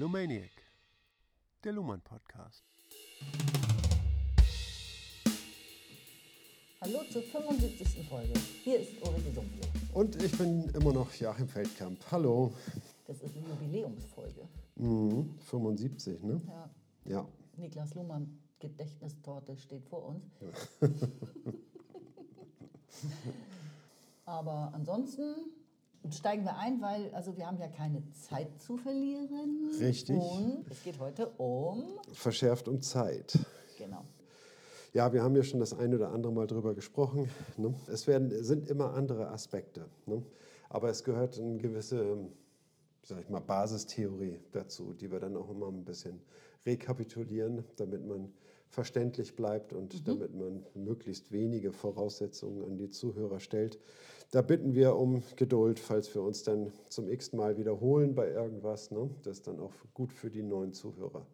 Lumaniac, der Luhmann Podcast. Hallo zur 75. Folge. Hier ist Ulrike Sumpfle. Und ich bin immer noch Joachim Feldkamp. Hallo. Das ist eine Jubiläumsfolge. Mhm, 75, ne? Ja. Ja. Niklas Luhmann Gedächtnistorte steht vor uns. Aber ansonsten steigen wir ein, weil also wir haben ja keine Zeit zu verlieren. Richtig. Und es geht heute um Verschärft um Zeit. genau. Ja, wir haben ja schon das ein oder andere Mal drüber gesprochen. Ne? Es werden, sind immer andere Aspekte. Ne? Aber es gehört eine gewisse, sag ich mal, Basistheorie dazu, die wir dann auch immer ein bisschen rekapitulieren, damit man verständlich bleibt und damit man möglichst wenige Voraussetzungen an die Zuhörer stellt. Da bitten wir um Geduld, falls wir uns dann zum x Mal wiederholen bei irgendwas. Ne? Das ist dann auch gut für die neuen Zuhörer.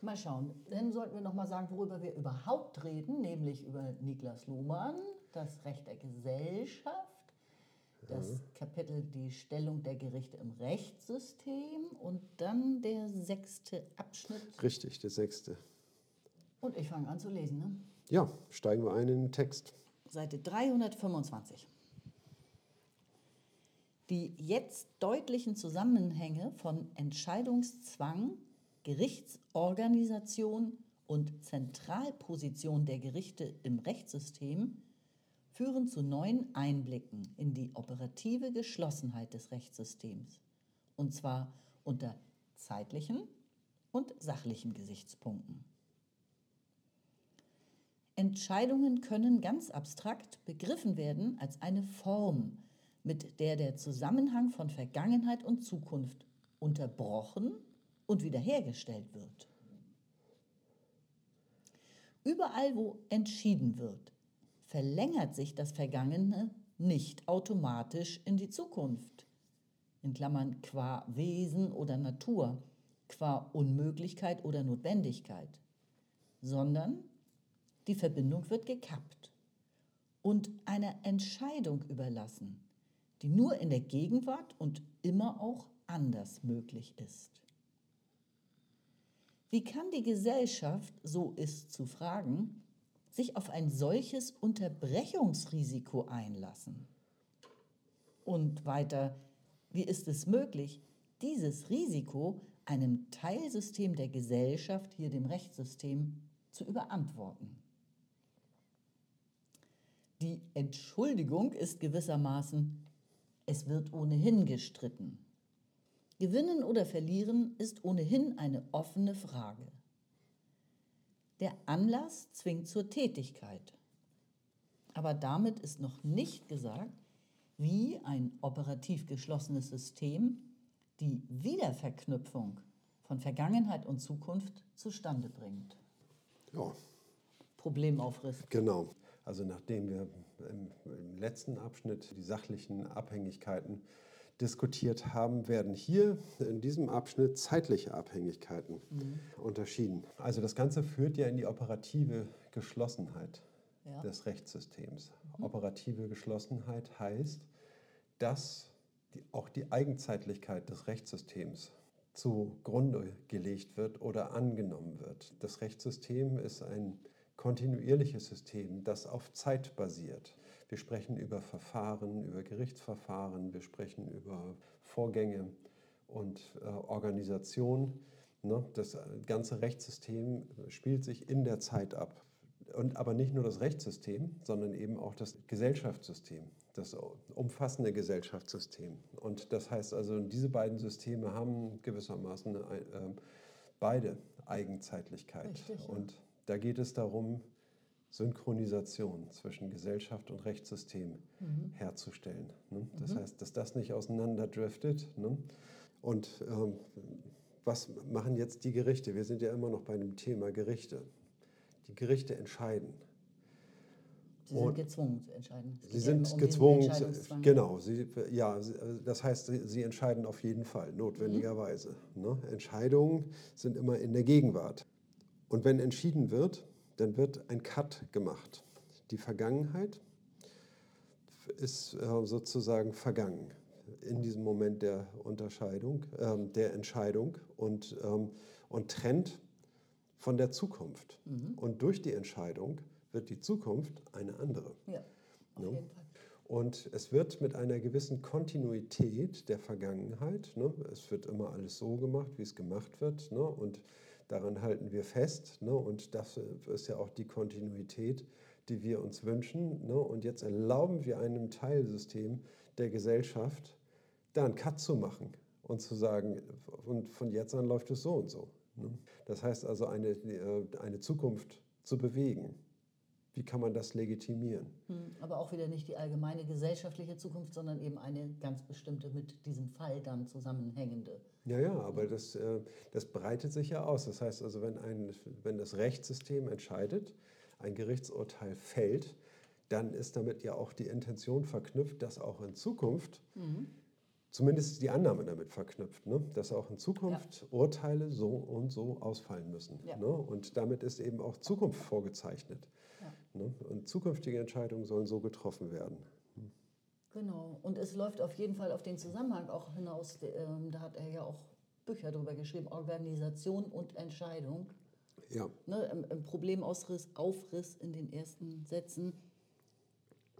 Mal schauen. Dann sollten wir noch mal sagen, worüber wir überhaupt reden, nämlich über Niklas Luhmann, das Recht der Gesellschaft, das Kapitel die Stellung der Gerichte im Rechtssystem und dann der sechste Abschnitt. Richtig, der sechste. Und ich fange an zu lesen. Ne? Ja, steigen wir ein in den Text. Seite 325. Die jetzt deutlichen Zusammenhänge von Entscheidungszwang, Gerichtsorganisation und Zentralposition der Gerichte im Rechtssystem führen zu neuen Einblicken in die operative Geschlossenheit des Rechtssystems, und zwar unter zeitlichen und sachlichen Gesichtspunkten. Entscheidungen können ganz abstrakt begriffen werden als eine Form, mit der der Zusammenhang von Vergangenheit und Zukunft unterbrochen und wiederhergestellt wird. Überall, wo entschieden wird, verlängert sich das Vergangene nicht automatisch in die Zukunft. In Klammern qua Wesen oder Natur, qua Unmöglichkeit oder Notwendigkeit, sondern die Verbindung wird gekappt und einer Entscheidung überlassen, die nur in der Gegenwart und immer auch anders möglich ist. Wie kann die Gesellschaft, so ist zu fragen, sich auf ein solches Unterbrechungsrisiko einlassen? Und weiter, wie ist es möglich, dieses Risiko einem Teilsystem der Gesellschaft, hier dem Rechtssystem, zu überantworten? Die Entschuldigung ist gewissermaßen, es wird ohnehin gestritten. Gewinnen oder verlieren ist ohnehin eine offene Frage. Der Anlass zwingt zur Tätigkeit. Aber damit ist noch nicht gesagt, wie ein operativ geschlossenes System die Wiederverknüpfung von Vergangenheit und Zukunft zustande bringt. Ja, Problemaufriss. genau. Also nachdem wir im, im letzten Abschnitt die sachlichen Abhängigkeiten diskutiert haben, werden hier in diesem Abschnitt zeitliche Abhängigkeiten unterschieden. Also das Ganze führt ja in die operative Geschlossenheit Ja. des Rechtssystems. Operative Geschlossenheit heißt, dass die, auch die Eigenzeitlichkeit des Rechtssystems zugrunde gelegt wird oder angenommen wird. Das Rechtssystem ist ein kontinuierliches System, das auf Zeit basiert. Wir sprechen über Verfahren, über Gerichtsverfahren, wir sprechen über Vorgänge und äh, Organisation. Ne? Das ganze Rechtssystem spielt sich in der Zeit ab. Und aber nicht nur das Rechtssystem, sondern eben auch das Gesellschaftssystem, das umfassende Gesellschaftssystem. Und das heißt also, diese beiden Systeme haben gewissermaßen äh, beide Eigenzeitlichkeit. Richtig, ja. Und da geht es darum, Synchronisation zwischen Gesellschaft und Rechtssystem Mhm. herzustellen. Ne? Das heißt, dass das nicht auseinanderdriftet. Ne? Und ähm, was machen jetzt die Gerichte? Wir sind ja immer noch bei dem Thema Gerichte. Die Gerichte entscheiden. Sie sind gezwungen zu entscheiden. Es Sie ja sind immer um gezwungen, genau, sie, ja, das heißt, sie, sie entscheiden auf jeden Fall, notwendigerweise. Ne? Entscheidungen sind immer in der Gegenwart. Und wenn entschieden wird, dann wird ein Cut gemacht. Die Vergangenheit ist äh, sozusagen vergangen. in diesem Moment der Unterscheidung, ähm, der Entscheidung und, ähm, und trennt von der Zukunft. Mhm. Und durch die Entscheidung wird die Zukunft eine andere. Ja, auf ne? jeden Fall. Und es wird mit einer gewissen Kontinuität der Vergangenheit, ne, es wird immer alles so gemacht, wie es gemacht wird, ne, und daran halten wir fest. Ne, und das ist ja auch die Kontinuität, die wir uns wünschen. Ne, und jetzt erlauben wir einem Teilsystem der Gesellschaft, da einen Cut zu machen und zu sagen, und von jetzt an läuft es so und so. Ne. Das heißt also, eine, äh, eine Zukunft zu bewegen. Wie kann man das legitimieren? Hm, aber auch wieder nicht die allgemeine gesellschaftliche Zukunft, sondern eben eine ganz bestimmte mit diesem Fall dann zusammenhängende. Ja, ja, aber das, äh, das breitet sich ja aus. Das heißt also, wenn, ein, wenn das Rechtssystem entscheidet, ein Gerichtsurteil fällt, dann ist damit ja auch die Intention verknüpft, dass auch in Zukunft, mhm. zumindest die Annahme damit verknüpft, ne, dass auch in Zukunft ja. Urteile so und so ausfallen müssen. Ja. Ne? Und damit ist eben auch Zukunft vorgezeichnet. Ne? Und zukünftige Entscheidungen sollen so getroffen werden. Hm. Genau. Und es läuft auf jeden Fall auf den Zusammenhang auch hinaus. Ähm, da hat er ja auch Bücher darüber geschrieben, Organisation und Entscheidung. Ja. Ne, im, im Problemausriss, Aufriss in den ersten Sätzen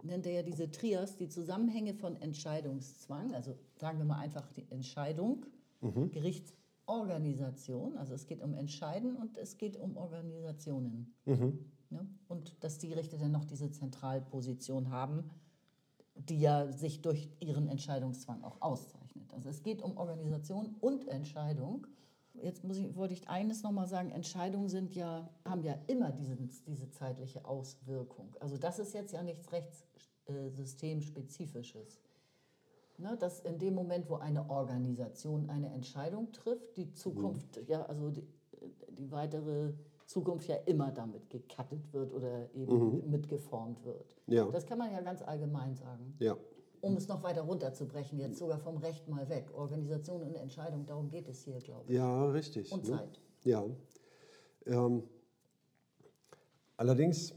nennt er ja diese Trias, die Zusammenhänge von Entscheidungszwang, also sagen wir mal einfach die Entscheidung, mhm. Gerichtsorganisation, also es geht um Entscheiden und es geht um Organisationen. Mhm. Ne? Und dass die Gerichte dann noch diese Zentralposition haben, die ja sich durch ihren Entscheidungszwang auch auszeichnet. Also es geht um Organisation und Entscheidung. Jetzt muss ich, wollte ich eines nochmal sagen, Entscheidungen sind ja, haben ja immer diesen, diese zeitliche Auswirkung. Also das ist jetzt ja nichts rechtssystemspezifisches. Ne, dass in dem Moment, wo eine Organisation eine Entscheidung trifft, die Zukunft, mhm. ja, also die, die weitere Zukunft ja immer damit gekattet wird oder eben mhm. mitgeformt wird. Ja. Das kann man ja ganz allgemein sagen. Ja. Um es noch weiter runterzubrechen, jetzt sogar vom Recht mal weg. Organisation und Entscheidung, darum geht es hier, glaube ich. Ja, richtig. Und ne? Zeit. Ja. Ähm, allerdings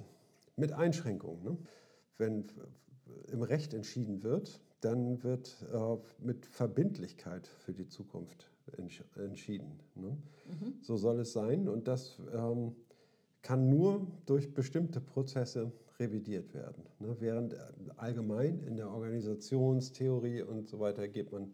mit Einschränkungen. Ne? Wenn im Recht entschieden wird, dann wird äh, mit Verbindlichkeit für die Zukunft entschieden. Ne? Mhm. So soll es sein und das ähm, kann nur durch bestimmte Prozesse revidiert werden. Ne? Während allgemein in der Organisationstheorie und so weiter geht man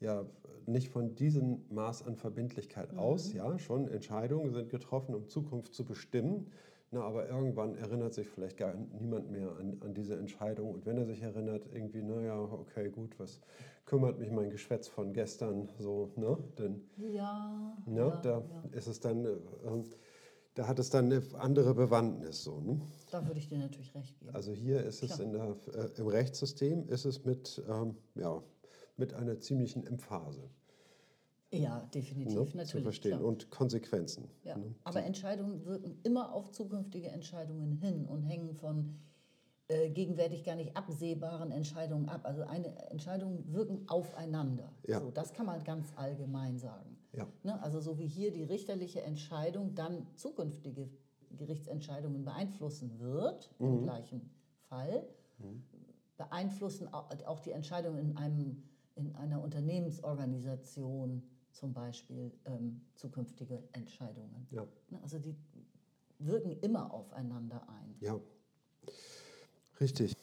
ja nicht von diesem Maß an Verbindlichkeit mhm. aus. Ja, schon Entscheidungen sind getroffen, um Zukunft zu bestimmen. Na, aber irgendwann erinnert sich vielleicht gar niemand mehr an, an diese Entscheidung. Und wenn er sich erinnert, irgendwie, naja, okay, gut, was kümmert mich mein Geschwätz von gestern so, ne? Denn, ja, ne, ja, da ja. ist es dann, äh, da hat es dann eine andere Bewandtnis so. Ne? Da würde ich dir natürlich recht geben. Also hier ist es in der, äh, im Rechtssystem ist es mit, ähm, ja, mit einer ziemlichen Emphase. Ja, definitiv, ne, natürlich. Zu verstehen klar. und Konsequenzen. Ja. Ne? Aber Entscheidungen wirken immer auf zukünftige Entscheidungen hin und hängen von äh, gegenwärtig gar nicht absehbaren Entscheidungen ab. Also eine Entscheidungen wirken aufeinander. Ja. So, das kann man ganz allgemein sagen. Ja. Ne? Also so wie hier die richterliche Entscheidung dann zukünftige Gerichtsentscheidungen beeinflussen wird, mhm. im gleichen Fall, mhm. beeinflussen auch die Entscheidungen in, einem, in einer Unternehmensorganisation zum Beispiel ähm, zukünftige Entscheidungen. Ja. Ne, also die wirken immer aufeinander ein. Ja, richtig.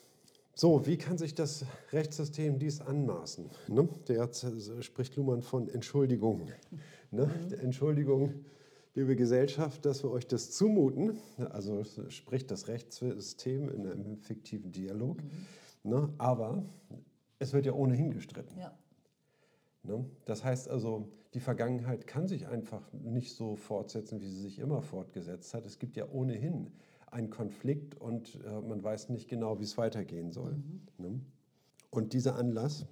So, wie kann sich das Rechtssystem dies anmaßen? Ne? Der spricht Luhmann von Entschuldigung. Ne? Mhm. Entschuldigung, liebe Gesellschaft, dass wir euch das zumuten. Also spricht das Rechtssystem in einem fiktiven Dialog. Mhm. Ne? Aber es wird ja ohnehin gestritten. Ja. Ne? Das heißt also, die Vergangenheit kann sich einfach nicht so fortsetzen, wie sie sich immer fortgesetzt hat. Es gibt ja ohnehin einen Konflikt und äh, man weiß nicht genau, wie es weitergehen soll. Mhm. Ne? Und dieser Anlass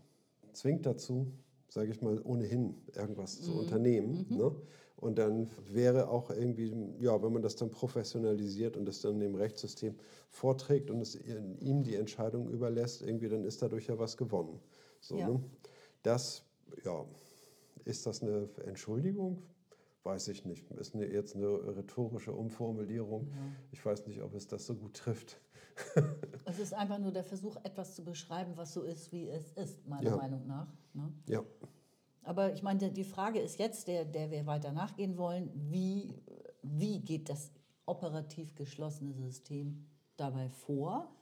zwingt dazu, sage ich mal, ohnehin irgendwas mhm. zu unternehmen. Mhm. Ne? Und dann wäre auch irgendwie, ja, wenn man das dann professionalisiert und das dann dem Rechtssystem vorträgt und es ihm die Entscheidung überlässt, irgendwie, dann ist dadurch ja was gewonnen. So, ja. ne? Das ja, ist das eine Entschuldigung? Weiß ich nicht. Ist eine, jetzt eine rhetorische Umformulierung. Ja. Ich weiß nicht, ob es das so gut trifft. es ist einfach nur der Versuch, etwas zu beschreiben, was so ist, wie es ist, meiner Ja. Meinung nach. Ne? Ja, Aber ich meine, die Frage ist jetzt, der, der wir weiter nachgehen wollen, wie, wie geht das operativ geschlossene System dabei vor,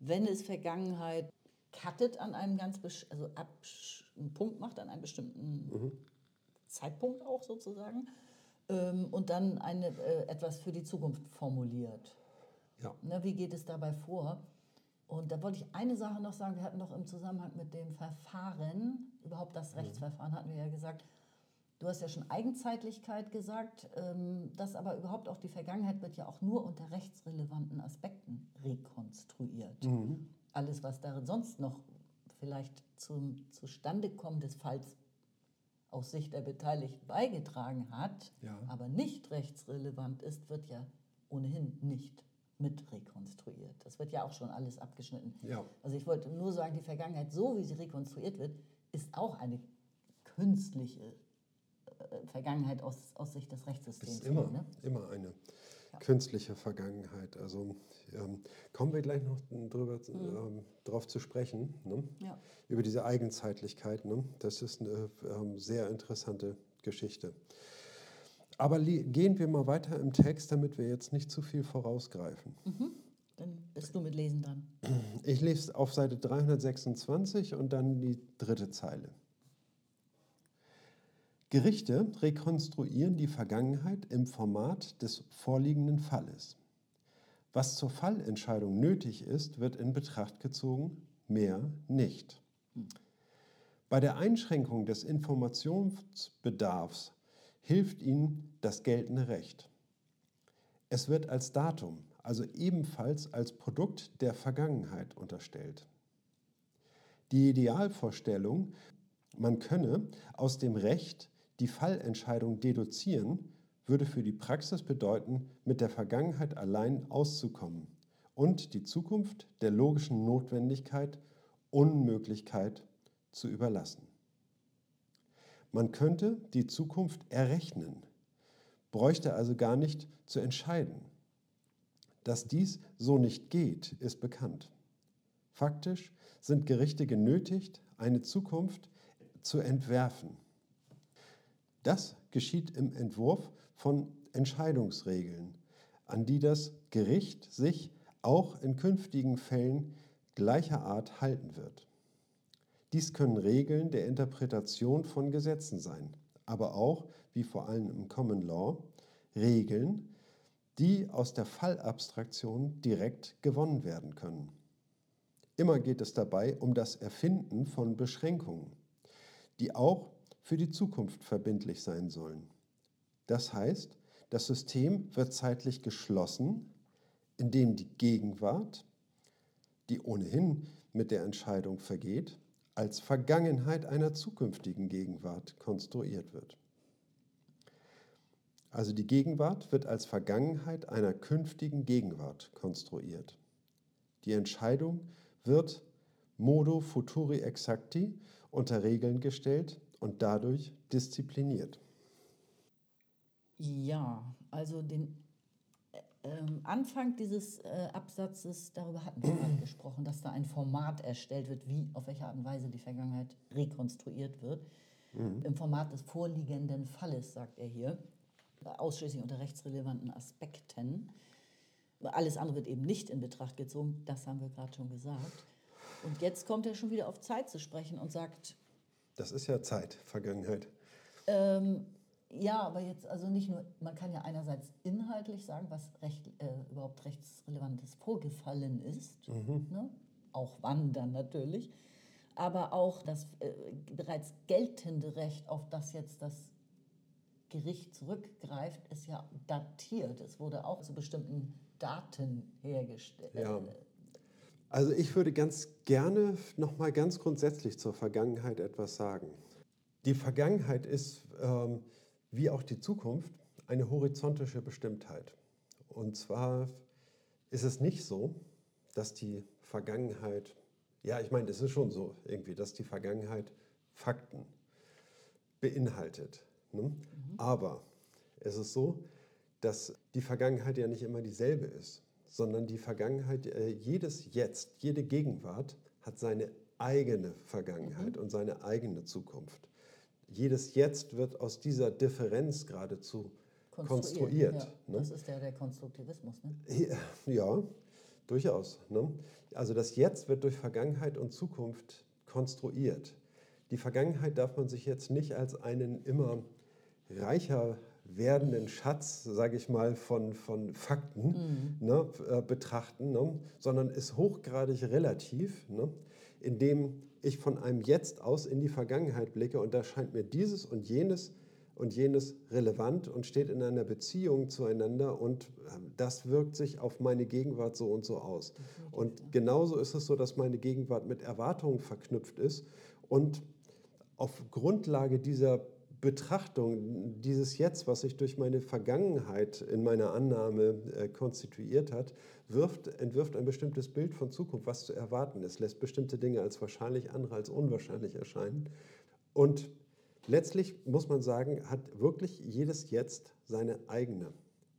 wenn es Vergangenheit cuttet an einem ganz, also einen Punkt macht an einem bestimmten Zeitpunkt auch sozusagen ähm, und dann eine, äh, etwas für die Zukunft formuliert. ja. Ne, wie geht es dabei vor? Und da wollte ich eine Sache noch sagen. Wir hatten doch im Zusammenhang mit dem Verfahren, überhaupt das Rechtsverfahren, hatten wir ja gesagt, du hast ja schon Eigenzeitlichkeit gesagt, ähm, dass aber überhaupt auch die Vergangenheit wird ja auch nur unter rechtsrelevanten Aspekten rekonstruiert. Alles, was darin sonst noch vielleicht zum Zustandekommen des Falls aus Sicht der Beteiligten beigetragen hat, Ja. aber nicht rechtsrelevant ist, wird ja ohnehin nicht mit rekonstruiert. Das wird ja auch schon alles abgeschnitten. Ja. Also ich wollte nur sagen, die Vergangenheit, so wie sie rekonstruiert wird, ist auch eine künstliche äh, Vergangenheit aus, aus Sicht des Rechtssystems. Ist immer, Ne? immer eine künstliche Vergangenheit. Also ähm, kommen wir gleich noch drüber, ähm, drauf zu sprechen, ne? Ja. über diese Eigenzeitlichkeit. Ne? Das ist eine ähm, sehr interessante Geschichte. Aber gehen wir mal weiter im Text, damit wir jetzt nicht zu viel vorausgreifen. Dann bist du mit Lesen dran. Ich lese auf Seite 326 und dann die dritte Zeile. Gerichte rekonstruieren die Vergangenheit im Format des vorliegenden Falles. Was zur Fallentscheidung nötig ist, wird in Betracht gezogen, mehr nicht. Bei der Einschränkung des Informationsbedarfs hilft Ihnen das geltende Recht. Es wird als Datum, also ebenfalls als Produkt der Vergangenheit unterstellt. Die Idealvorstellung, man könne aus dem Recht die Fallentscheidung deduzieren, würde für die Praxis bedeuten, mit der Vergangenheit allein auszukommen und die Zukunft der logischen Notwendigkeit, Unmöglichkeit zu überlassen. Man könnte die Zukunft errechnen, bräuchte also gar nicht zu entscheiden. Dass dies so nicht geht, ist bekannt. Faktisch sind Gerichte genötigt, eine Zukunft zu entwerfen. Das geschieht im Entwurf von Entscheidungsregeln, an die das Gericht sich auch in künftigen Fällen gleicher Art halten wird. Dies können Regeln der Interpretation von Gesetzen sein, aber auch, wie vor allem im Common Law, Regeln, die aus der Fallabstraktion direkt gewonnen werden können. Immer geht es dabei um das Erfinden von Beschränkungen, die auch für die Zukunft verbindlich sein sollen. Das heißt, das System wird zeitlich geschlossen, indem die Gegenwart, die ohnehin mit der Entscheidung vergeht, als Vergangenheit einer zukünftigen Gegenwart konstruiert wird. Also die Gegenwart wird als Vergangenheit einer künftigen Gegenwart konstruiert. Die Entscheidung wird modo futuri exacti unter Regeln gestellt und dadurch diszipliniert. Ja, also den äh, ähm, Anfang dieses äh, Absatzes, darüber hatten wir gerade gesprochen, dass da ein Format erstellt wird, wie, auf welche Art und Weise die Vergangenheit rekonstruiert wird. Im Format des vorliegenden Falles, sagt er hier, ausschließlich unter rechtsrelevanten Aspekten. Alles andere wird eben nicht in Betracht gezogen, das haben wir gerade schon gesagt. Und jetzt kommt er schon wieder auf Zeit zu sprechen und sagt, Das ist ja Zeit, Vergangenheit. ähm, ja, aber jetzt also nicht nur, man kann ja einerseits inhaltlich sagen, was recht, äh, überhaupt rechtsrelevantes vorgefallen ist, ne? auch wann dann natürlich, aber auch das äh, bereits geltende Recht, auf das jetzt das Gericht zurückgreift, ist ja datiert. Es wurde auch zu bestimmten Daten hergestellt. Ja. Also ich würde ganz gerne noch mal ganz grundsätzlich zur Vergangenheit etwas sagen. Die Vergangenheit ist, ähm, wie auch die Zukunft, eine horizontische Bestimmtheit. Und zwar ist es nicht so, dass die Vergangenheit, ja, ich meine, es ist schon so irgendwie, dass die Vergangenheit Fakten beinhaltet. Ne? Aber es ist so, dass die Vergangenheit ja nicht immer dieselbe ist, sondern die Vergangenheit, äh, jedes Jetzt, jede Gegenwart hat seine eigene Vergangenheit mhm. und seine eigene Zukunft. Jedes Jetzt wird aus dieser Differenz geradezu konstruiert. Ja, ne? Das ist ja der Konstruktivismus. Ne? Ja, ja, durchaus. Ne? Also das Jetzt wird durch Vergangenheit und Zukunft konstruiert. Die Vergangenheit darf man sich jetzt nicht als einen immer reicher werdenden Schatz, sage ich mal, von, von Fakten mhm. ne, äh, betrachten, ne, sondern ist hochgradig relativ, ne, indem ich von einem Jetzt aus in die Vergangenheit blicke und da scheint mir dieses und jenes und jenes relevant und steht in einer Beziehung zueinander und ähm, das wirkt sich auf meine Gegenwart so und so aus. Und genauso ist es so, dass meine Gegenwart mit Erwartungen verknüpft ist und auf Grundlage dieser Betrachtung, dieses Jetzt, was sich durch meine Vergangenheit in meiner Annahme äh, konstituiert hat, wirft, entwirft ein bestimmtes Bild von Zukunft, was zu erwarten ist, lässt bestimmte Dinge als wahrscheinlich, andere als unwahrscheinlich erscheinen. Und letztlich muss man sagen, hat wirklich jedes Jetzt seine eigene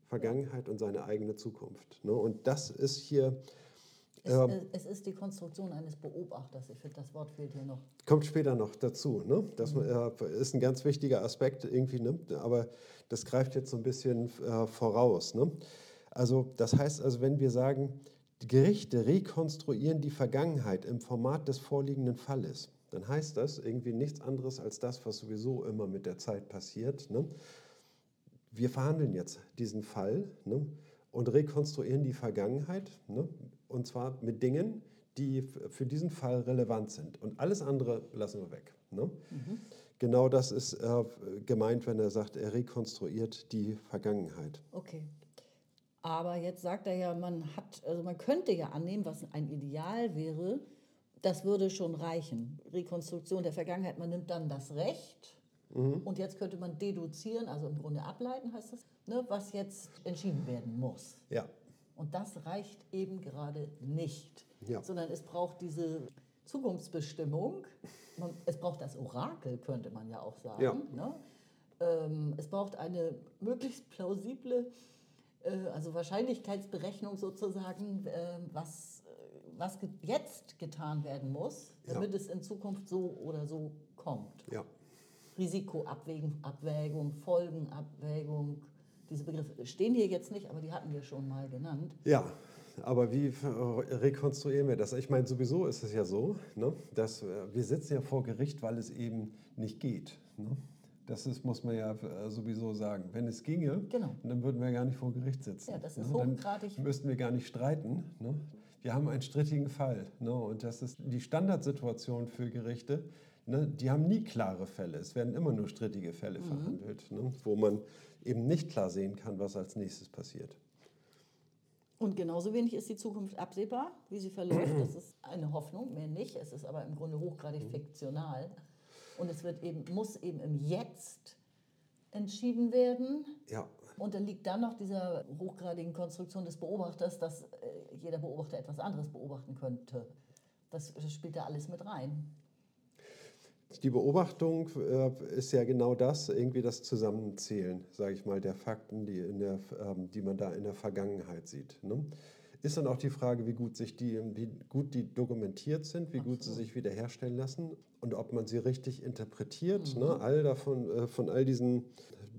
Vergangenheit und seine eigene Zukunft. Ne? Und das ist hier es, ähm, es, ist die Konstruktion eines Beobachters. Ich finde, das Wort fehlt hier noch. Kommt später noch dazu. Ne? Das mhm. äh, ist ein ganz wichtiger Aspekt irgendwie, ne? aber das greift jetzt so ein bisschen äh, voraus. Ne? Also das heißt also, wenn wir sagen, die Gerichte rekonstruieren die Vergangenheit im Format des vorliegenden Falles, dann heißt das irgendwie nichts anderes als das, was sowieso immer mit der Zeit passiert. Ne? Wir verhandeln jetzt diesen Fall ne? und rekonstruieren die Vergangenheit ne? Und zwar mit Dingen, die für diesen Fall relevant sind. Und alles andere lassen wir weg. Ne? Mhm. Genau das ist äh, gemeint, wenn er sagt, er rekonstruiert die Vergangenheit. Okay. Aber jetzt sagt er ja, man hat, also man könnte ja annehmen, was ein Ideal wäre, das würde schon reichen. Rekonstruktion der Vergangenheit, man nimmt dann das Recht mhm. und jetzt könnte man deduzieren, also im Grunde ableiten heißt das, ne, was jetzt entschieden werden muss. Ja. Und das reicht eben gerade nicht, ja. sondern es braucht diese Zukunftsbestimmung. es braucht das Orakel, könnte man ja auch sagen. Ja. Ne? Ähm, es braucht eine möglichst plausible, äh, also Wahrscheinlichkeitsberechnung sozusagen, äh, was, was jetzt getan werden muss, damit ja. es in Zukunft so oder so kommt. Ja. Risikoabwägung, Folgenabwägung, diese Begriffe stehen hier jetzt nicht, aber die hatten wir schon mal genannt. Ja, aber wie rekonstruieren wir das? Ich meine, sowieso ist es ja so, ne, dass äh, wir sitzen ja vor Gericht, weil es eben nicht geht. Ne? Das ist, muss man ja äh, sowieso sagen. Wenn es ginge, genau. dann würden wir gar nicht vor Gericht sitzen. Ja, das ist ne? hochgradig. Dann müssten wir gar nicht streiten. Ne? Wir haben einen strittigen Fall. Ne? Und das ist die Standardsituation für Gerichte. Ne? Die haben nie klare Fälle. Es werden immer nur strittige Fälle mhm. verhandelt, ne? wo man eben nicht klar sehen kann, was als nächstes passiert. Und genauso wenig ist die Zukunft absehbar, wie sie verläuft. Das ist eine Hoffnung, mehr nicht. Es ist aber im Grunde hochgradig fiktional. Und es wird eben, muss eben im Jetzt entschieden werden. Ja. Und dann liegt dann noch dieser hochgradigen Konstruktion des Beobachters, dass äh, jeder Beobachter etwas anderes beobachten könnte. Das, das spielt da alles mit rein. Die Beobachtung äh, ist ja genau das, irgendwie das Zusammenzählen, sage ich mal, der Fakten, die, in der, ähm, die man da in der Vergangenheit sieht. Ne? Ist dann auch die Frage, wie gut, sich die, wie gut die dokumentiert sind, wie gut sie sich wiederherstellen lassen und ob man sie richtig interpretiert. Mhm. Ne? All davon, äh, von all diesen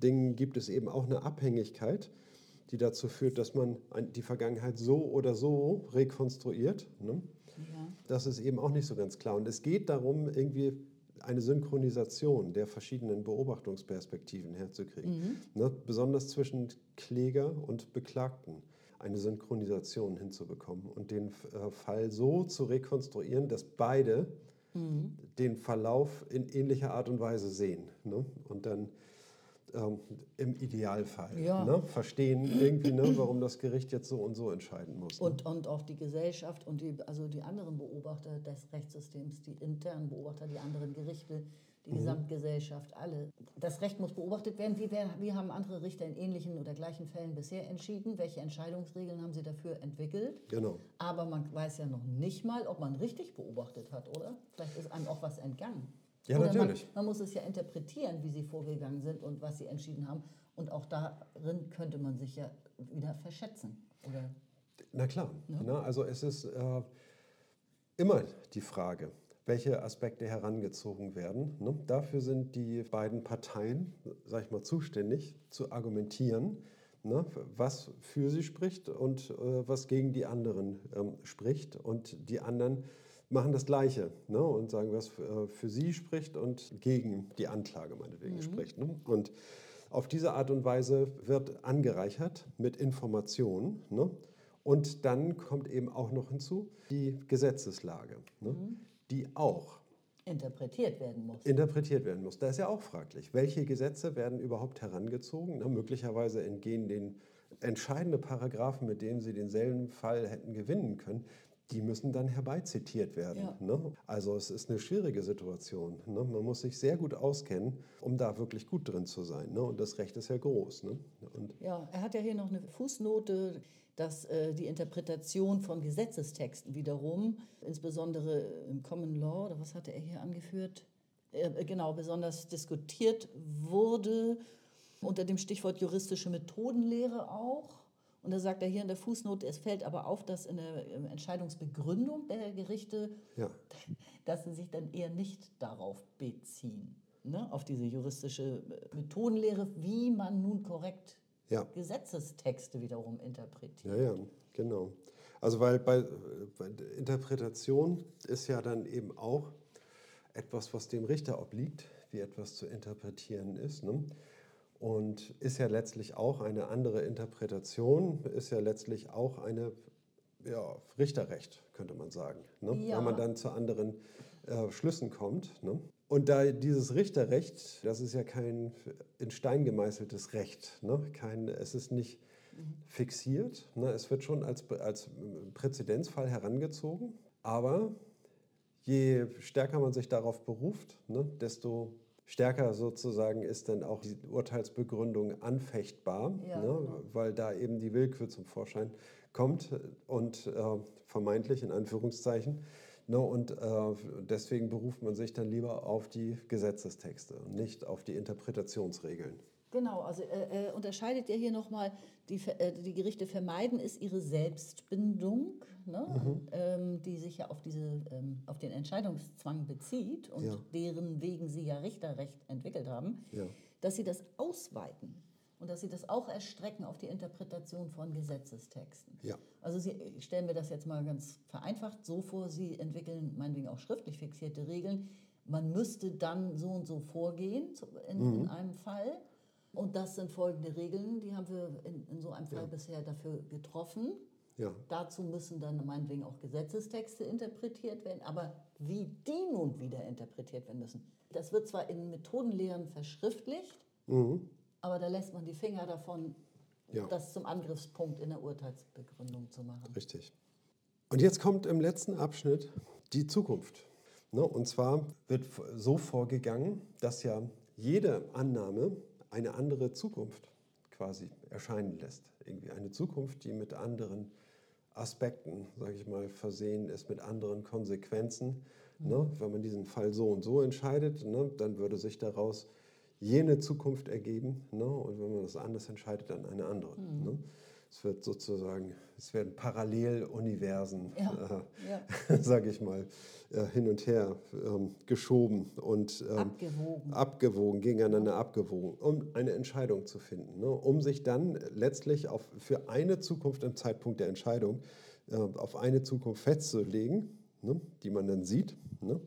Dingen gibt es eben auch eine Abhängigkeit, die dazu führt, dass man die Vergangenheit so oder so rekonstruiert. Ne? Ja. Das ist eben auch nicht so ganz klar. Und es geht darum, irgendwie eine Synchronisation der verschiedenen Beobachtungsperspektiven herzukriegen. Mhm. Ne, besonders zwischen Kläger und Beklagten eine Synchronisation hinzubekommen und den äh, Fall so zu rekonstruieren, dass beide mhm. den Verlauf in ähnlicher Art und Weise sehen. Ne? Und dann ähm, im Idealfall ja. ne, verstehen irgendwie, ne, warum das Gericht jetzt so und so entscheiden muss. Ne? Und, und auch die Gesellschaft und die, also die anderen Beobachter des Rechtssystems, die internen Beobachter, die anderen Gerichte, die mhm. Gesamtgesellschaft, alle. Das Recht muss beobachtet werden. Wie, wie haben andere Richter in ähnlichen oder gleichen Fällen bisher entschieden? Welche Entscheidungsregeln haben sie dafür entwickelt? Genau. Aber man weiß ja noch nicht mal, ob man richtig beobachtet hat, oder? Vielleicht ist einem auch was entgangen. Ja, Oder natürlich. Man, man, muss es ja interpretieren, wie sie vorgegangen sind und was sie entschieden haben. Und auch darin könnte man sich ja wieder verschätzen. Oder Na klar. Ne? Na, also es ist äh, immer die Frage, welche Aspekte herangezogen werden. Ne? Dafür sind die beiden Parteien, sag ich mal, zuständig zu argumentieren, ne? was für sie spricht und äh, was gegen die anderen ähm, spricht. Und die anderen machen das Gleiche ne? und sagen, was für, äh, für, sie spricht und gegen die Anklage meinetwegen mhm. spricht. Ne? Und auf diese Art und Weise wird angereichert mit Informationen. Ne? Und dann kommt eben auch noch hinzu die Gesetzeslage. Ne? Mhm die auch interpretiert werden muss. Interpretiert werden muss. Da ist ja auch fraglich, welche Gesetze werden überhaupt herangezogen? Möglicherweise entgehen den entscheidende Paragraphen, mit denen sie denselben Fall hätten gewinnen können, die müssen dann herbeizitiert werden. Ja. Ne? Also es ist eine schwierige Situation. Ne? Man muss sich sehr gut auskennen, um da wirklich gut drin zu sein. Ne? Und das Recht ist ja groß. Ne? ja, er hat ja hier noch eine Fußnote dass äh, die Interpretation von Gesetzestexten wiederum, insbesondere im Common Law, oder was hatte er hier angeführt, äh, genau, besonders diskutiert wurde, unter dem Stichwort juristische Methodenlehre auch. Und da sagt er hier in der Fußnote, es fällt aber auf, dass in der Entscheidungsbegründung der Gerichte, ja. dass sie sich dann eher nicht darauf beziehen, ne? auf diese juristische Methodenlehre, wie man nun korrekt ja. Gesetzestexte wiederum interpretiert. Ja, ja, genau. Also weil bei, bei Interpretation ist ja dann eben auch etwas, was dem Richter obliegt, wie etwas zu interpretieren ist. Ne? Und ist ja letztlich auch eine andere Interpretation, ist ja letztlich auch eine ja, Richterrecht, könnte man sagen. Ne? Ja. Wenn man dann zu anderen äh, Schlüssen kommt. Ne? Und da dieses Richterrecht, das ist ja kein in Stein gemeißeltes Recht. Ne? Kein, es ist nicht fixiert. Ne? Es wird schon als, als Präzedenzfall herangezogen. Aber je stärker man sich darauf beruft, ne? desto stärker sozusagen ist dann auch die Urteilsbegründung anfechtbar, ja, ne? genau. weil da eben die Willkür zum Vorschein kommt und äh, vermeintlich in Anführungszeichen Ne, und äh, deswegen beruft man sich dann lieber auf die Gesetzestexte und nicht auf die Interpretationsregeln. Genau, also äh, äh, unterscheidet ja hier nochmal, die, äh, die Gerichte vermeiden ist ihre Selbstbindung, ne, mhm. ähm, die sich ja auf, diese, ähm, auf den Entscheidungszwang bezieht und ja. deren wegen sie ja Richterrecht entwickelt haben, ja. dass sie das ausweiten und dass Sie das auch erstrecken auf die Interpretation von Gesetzestexten. Ja. Also Sie, ich stelle mir das jetzt mal ganz vereinfacht so vor, Sie entwickeln meinetwegen auch schriftlich fixierte Regeln. Man müsste dann so und so vorgehen in, mhm. in einem Fall. Und das sind folgende Regeln, die haben wir in, in so einem Fall ja. bisher dafür getroffen. Ja. Dazu müssen dann meinetwegen auch Gesetzestexte interpretiert werden. Aber wie die nun wieder interpretiert werden müssen, das wird zwar in Methodenlehren verschriftlicht, mhm. Aber da lässt man die Finger davon, ja. das zum Angriffspunkt in der Urteilsbegründung zu machen. Richtig. Und jetzt kommt im letzten Abschnitt die Zukunft. Ne, und zwar wird so vorgegangen, dass ja jede Annahme eine andere Zukunft quasi erscheinen lässt. Irgendwie eine Zukunft, die mit anderen Aspekten, sage ich mal, versehen ist, mit anderen Konsequenzen. Mhm. Ne? Wenn man diesen Fall so und so entscheidet, ne, dann würde sich daraus jene Zukunft ergeben. Ne? Und wenn man das anders entscheidet, dann eine andere. Mhm. Ne? Es wird sozusagen, es werden Paralleluniversen, ja, äh, ja. sage ich mal, äh, hin und her ähm, geschoben und ähm, abgewogen. abgewogen, gegeneinander abgewogen, um eine Entscheidung zu finden, ne? um sich dann letztlich auf, für eine Zukunft im Zeitpunkt der Entscheidung äh, auf eine Zukunft festzulegen, ne? die man dann sieht. Ne?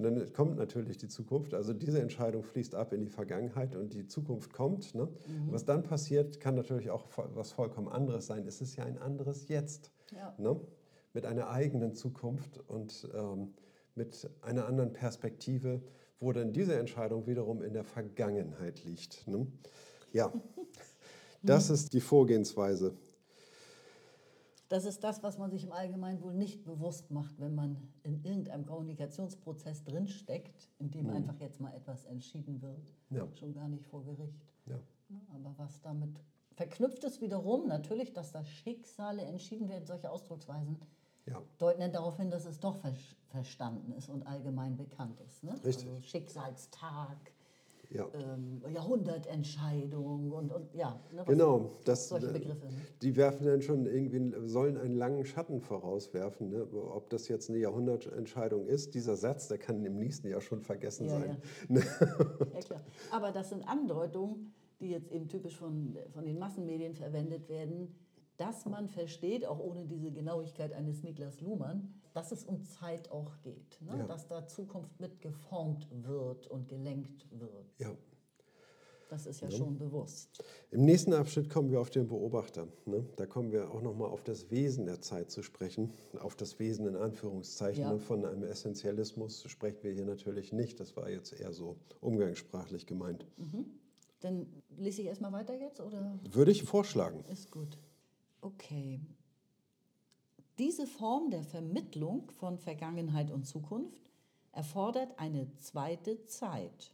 Und dann kommt natürlich die Zukunft. Also diese Entscheidung fließt ab in die Vergangenheit und die Zukunft kommt. Ne? Mhm. Was dann passiert, kann natürlich auch was vollkommen anderes sein. Es ist ja ein anderes Jetzt. Ja. Ne? Mit einer eigenen Zukunft und ähm, mit einer anderen Perspektive, wo dann diese Entscheidung wiederum in der Vergangenheit liegt. Ne? Ja, das ist die Vorgehensweise das ist das, was man sich im Allgemeinen wohl nicht bewusst macht, wenn man in irgendeinem Kommunikationsprozess drinsteckt, in dem mhm. einfach jetzt mal etwas entschieden wird. Ja. Schon gar nicht vor Gericht. Ja. Aber was damit verknüpft ist wiederum natürlich, dass da Schicksale entschieden werden, solche Ausdrucksweisen ja. deuten dann darauf hin, dass es doch ver verstanden ist und allgemein bekannt ist. Ne? Richtig. Also Schicksalstag, ja. ähm, Jahrhundertentscheidung und, und ja. Ne, genau, das, solche äh, Begriffe. Ne? Die werfen dann schon irgendwie, sollen einen langen Schatten vorauswerfen. Ne? Ob das jetzt eine Jahrhundertentscheidung ist, dieser Satz, der kann im nächsten Jahr schon vergessen ja, sein. Ja. ja, klar. Aber das sind Andeutungen, die jetzt eben typisch von, von den Massenmedien verwendet werden, dass man versteht, auch ohne diese Genauigkeit eines Niklas Luhmann, dass es um Zeit auch geht, ne? ja. dass da Zukunft mit geformt wird und gelenkt wird. Ja. Das ist ja, ja, schon bewusst. Im nächsten Abschnitt kommen wir auf den Beobachter. Ne? Da kommen wir auch nochmal auf das Wesen der Zeit zu sprechen. Auf das Wesen in Anführungszeichen. Ja. Ne? Von einem Essentialismus sprechen wir hier natürlich nicht. Das war jetzt eher so umgangssprachlich gemeint. Mhm. Dann lese ich erstmal weiter jetzt? Oder? Würde ich vorschlagen. Ist gut. Okay. Diese Form der Vermittlung von Vergangenheit und Zukunft erfordert eine zweite Zeit,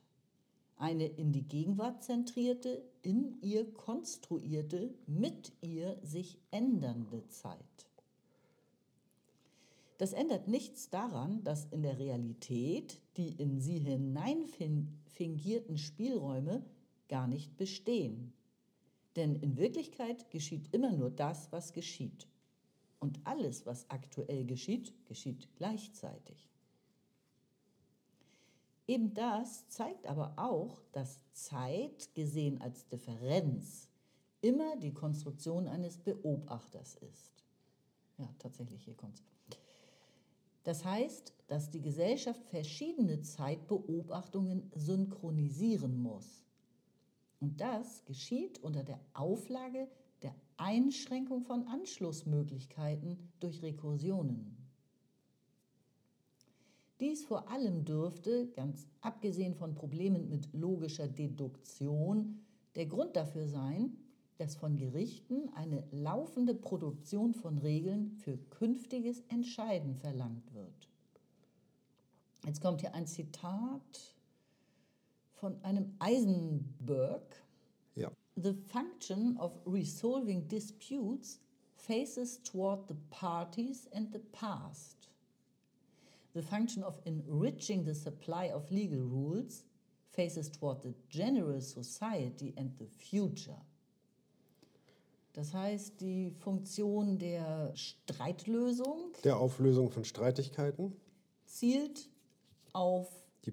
eine in die Gegenwart zentrierte, in ihr konstruierte, mit ihr sich ändernde Zeit. Das ändert nichts daran, dass in der Realität die in sie hinein fingierten Spielräume gar nicht bestehen denn in Wirklichkeit geschieht immer nur das, was geschieht. Und alles, was aktuell geschieht, geschieht gleichzeitig. Eben das zeigt aber auch, dass Zeit, gesehen als Differenz, immer die Konstruktion eines Beobachters ist. Ja, tatsächlich, hier kommt es. Das heißt, dass die Gesellschaft verschiedene Zeitbeobachtungen synchronisieren muss. Und das geschieht unter der Auflage der Einschränkung von Anschlussmöglichkeiten durch Rekursionen. Dies vor allem dürfte, ganz abgesehen von Problemen mit logischer Deduktion, der Grund dafür sein, dass von Gerichten eine laufende Produktion von Regeln für künftiges Entscheiden verlangt wird. Jetzt kommt hier ein Zitat von einem Eisenberg. The function of resolving disputes faces toward the parties and the past. The function of enriching the supply of legal rules faces toward the general society and the future. Das heißt, die Funktion der Streitlösung, der Auflösung von Streitigkeiten, zielt auf die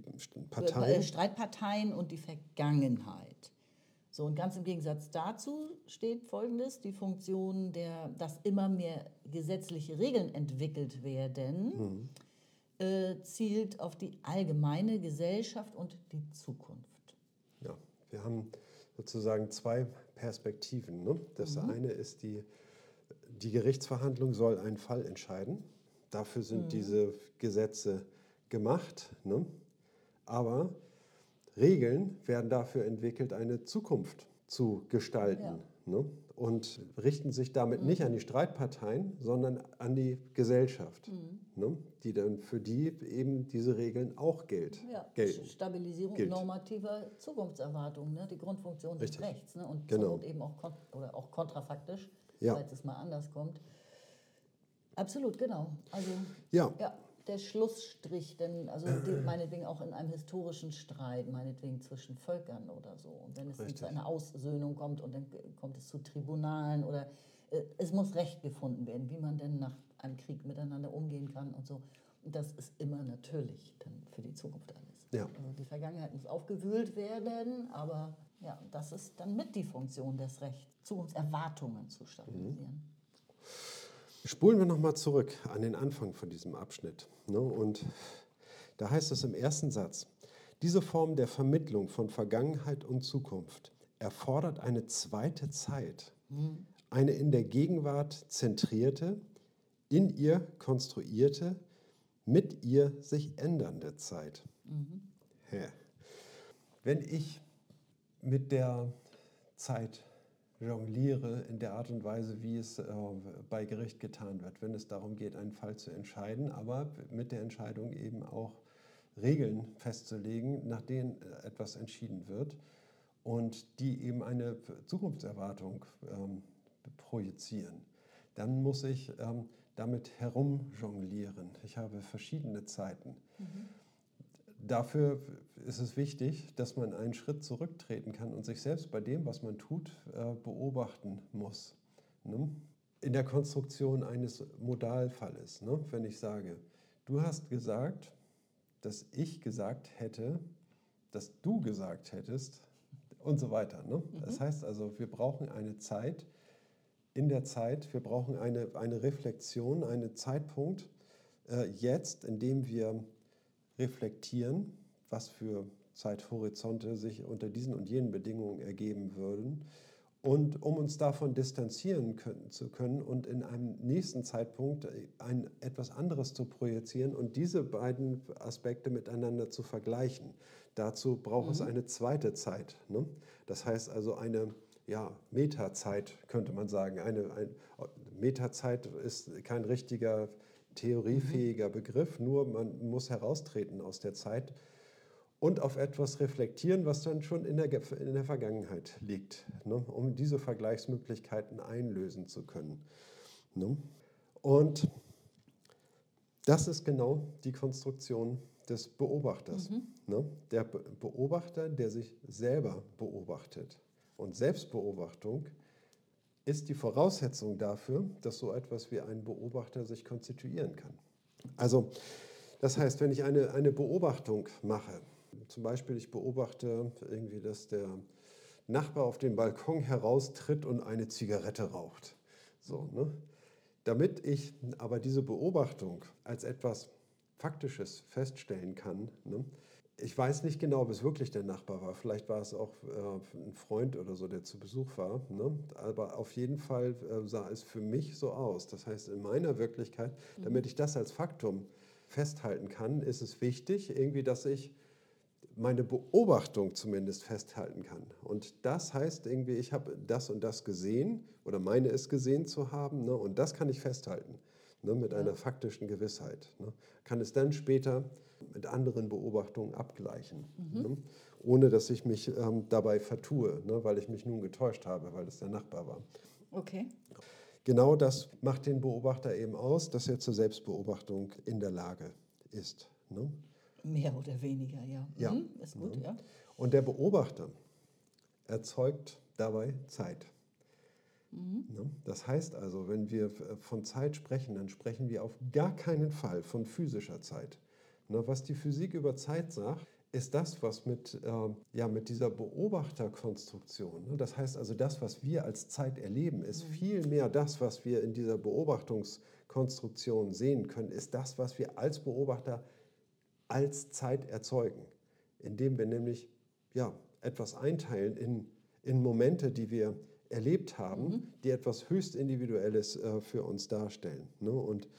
Parteien. Äh, Streitparteien und die Vergangenheit. So, und ganz im Gegensatz dazu steht Folgendes, die Funktion, der, dass immer mehr gesetzliche Regeln entwickelt werden, mhm. äh, zielt auf die allgemeine Gesellschaft und die Zukunft. Ja, wir haben sozusagen zwei Perspektiven. Ne? Das mhm. eine ist, die, die Gerichtsverhandlung soll einen Fall entscheiden. Dafür sind mhm. diese Gesetze gemacht. Ne? Aber Regeln werden dafür entwickelt, eine Zukunft zu gestalten. Ja. Ne? Und richten sich damit mhm. nicht an die Streitparteien, sondern an die Gesellschaft, mhm. ne? die dann für die eben diese Regeln auch gilt, ja. gelten. Stabilisierung gilt. normativer Zukunftserwartungen, ne? die Grundfunktion Richtig. des Rechts. Ne? Und genau. eben auch, oder auch kontrafaktisch, ja. falls es mal anders kommt. Absolut, genau. Also, ja. ja der Schlussstrich, denn also meinetwegen auch in einem historischen Streit, meinetwegen zwischen Völkern oder so. Und wenn es zu einer Aussöhnung kommt und dann kommt es zu Tribunalen oder äh, es muss Recht gefunden werden, wie man denn nach einem Krieg miteinander umgehen kann und so. Und das ist immer natürlich dann für die Zukunft alles. Ja. Also die Vergangenheit muss aufgewühlt werden, aber ja, das ist dann mit die Funktion des Rechts, Zukunftserwartungen zu stabilisieren. Mhm. Spulen wir nochmal zurück an den Anfang von diesem Abschnitt. Ne? Und da heißt es im ersten Satz, diese Form der Vermittlung von Vergangenheit und Zukunft erfordert eine zweite Zeit, eine in der Gegenwart zentrierte, in ihr konstruierte, mit ihr sich ändernde Zeit. Mhm. Wenn ich mit der Zeit jongliere in der Art und Weise, wie es äh, bei Gericht getan wird, wenn es darum geht, einen Fall zu entscheiden, aber mit der Entscheidung eben auch Regeln festzulegen, nach denen äh, etwas entschieden wird und die eben eine Zukunftserwartung ähm, projizieren. Dann muss ich ähm, damit herumjonglieren. Ich habe verschiedene Zeiten. Mhm. Dafür ist es wichtig, dass man einen Schritt zurücktreten kann und sich selbst bei dem, was man tut, äh, beobachten muss. Ne? In der Konstruktion eines Modalfalles, ne? wenn ich sage, du hast gesagt, dass ich gesagt hätte, dass du gesagt hättest und so weiter. Ne? Mhm. Das heißt also, wir brauchen eine Zeit, in der Zeit, wir brauchen eine, eine Reflexion, einen Zeitpunkt äh, jetzt, in dem wir reflektieren, was für Zeithorizonte sich unter diesen und jenen Bedingungen ergeben würden. Und um uns davon distanzieren können, zu können und in einem nächsten Zeitpunkt ein etwas anderes zu projizieren und diese beiden Aspekte miteinander zu vergleichen. Dazu braucht mhm. es eine zweite Zeit. Ne? Das heißt also eine ja, Metazeit, könnte man sagen. Eine, ein, Metazeit ist kein richtiger theoriefähiger mhm. Begriff, nur man muss heraustreten aus der Zeit und auf etwas reflektieren, was dann schon in der, in der Vergangenheit liegt, ne, um diese Vergleichsmöglichkeiten einlösen zu können. Ne. Und das ist genau die Konstruktion des Beobachters. Mhm. Ne. Der Beobachter, der sich selber beobachtet. Und Selbstbeobachtung ist die Voraussetzung dafür, dass so etwas wie ein Beobachter sich konstituieren kann. Also, das heißt, wenn ich eine, eine Beobachtung mache, zum Beispiel ich beobachte irgendwie, dass der Nachbar auf den Balkon heraustritt und eine Zigarette raucht. So, ne? Damit ich aber diese Beobachtung als etwas Faktisches feststellen kann, ne? Ich weiß nicht genau, ob es wirklich der Nachbar war. Vielleicht war es auch äh, ein Freund oder so, der zu Besuch war. Ne? Aber auf jeden Fall äh, sah es für mich so aus. Das heißt, in meiner Wirklichkeit, mhm. damit ich das als Faktum festhalten kann, ist es wichtig, irgendwie, dass ich meine Beobachtung zumindest festhalten kann. Und das heißt irgendwie, ich habe das und das gesehen oder meine es gesehen zu haben ne? und das kann ich festhalten ne? mit einer faktischen Gewissheit. Ne? Kann es dann später mit anderen Beobachtungen abgleichen, mhm. ne? ohne dass ich mich ähm, dabei vertue, ne? weil ich mich nun getäuscht habe, weil es der Nachbar war. Okay. Genau das macht den Beobachter eben aus, dass er zur Selbstbeobachtung in der Lage ist. Ne? Mehr oder weniger, ja. Ja. Mhm, ist gut, mhm. ja. Und der Beobachter erzeugt dabei Zeit. Mhm. Ne? Das heißt also, wenn wir von Zeit sprechen, dann sprechen wir auf gar keinen Fall von physischer Zeit. Ne, was die Physik über Zeit sagt, ist das, was mit, äh, ja, mit dieser Beobachterkonstruktion, ne, das heißt also das, was wir als Zeit erleben, ist mhm. viel mehr das, was wir in dieser Beobachtungskonstruktion sehen können, ist das, was wir als Beobachter als Zeit erzeugen, indem wir nämlich ja, etwas einteilen in, in Momente, die wir erlebt haben, mhm. die etwas höchst Individuelles äh, für uns darstellen. Ne? Und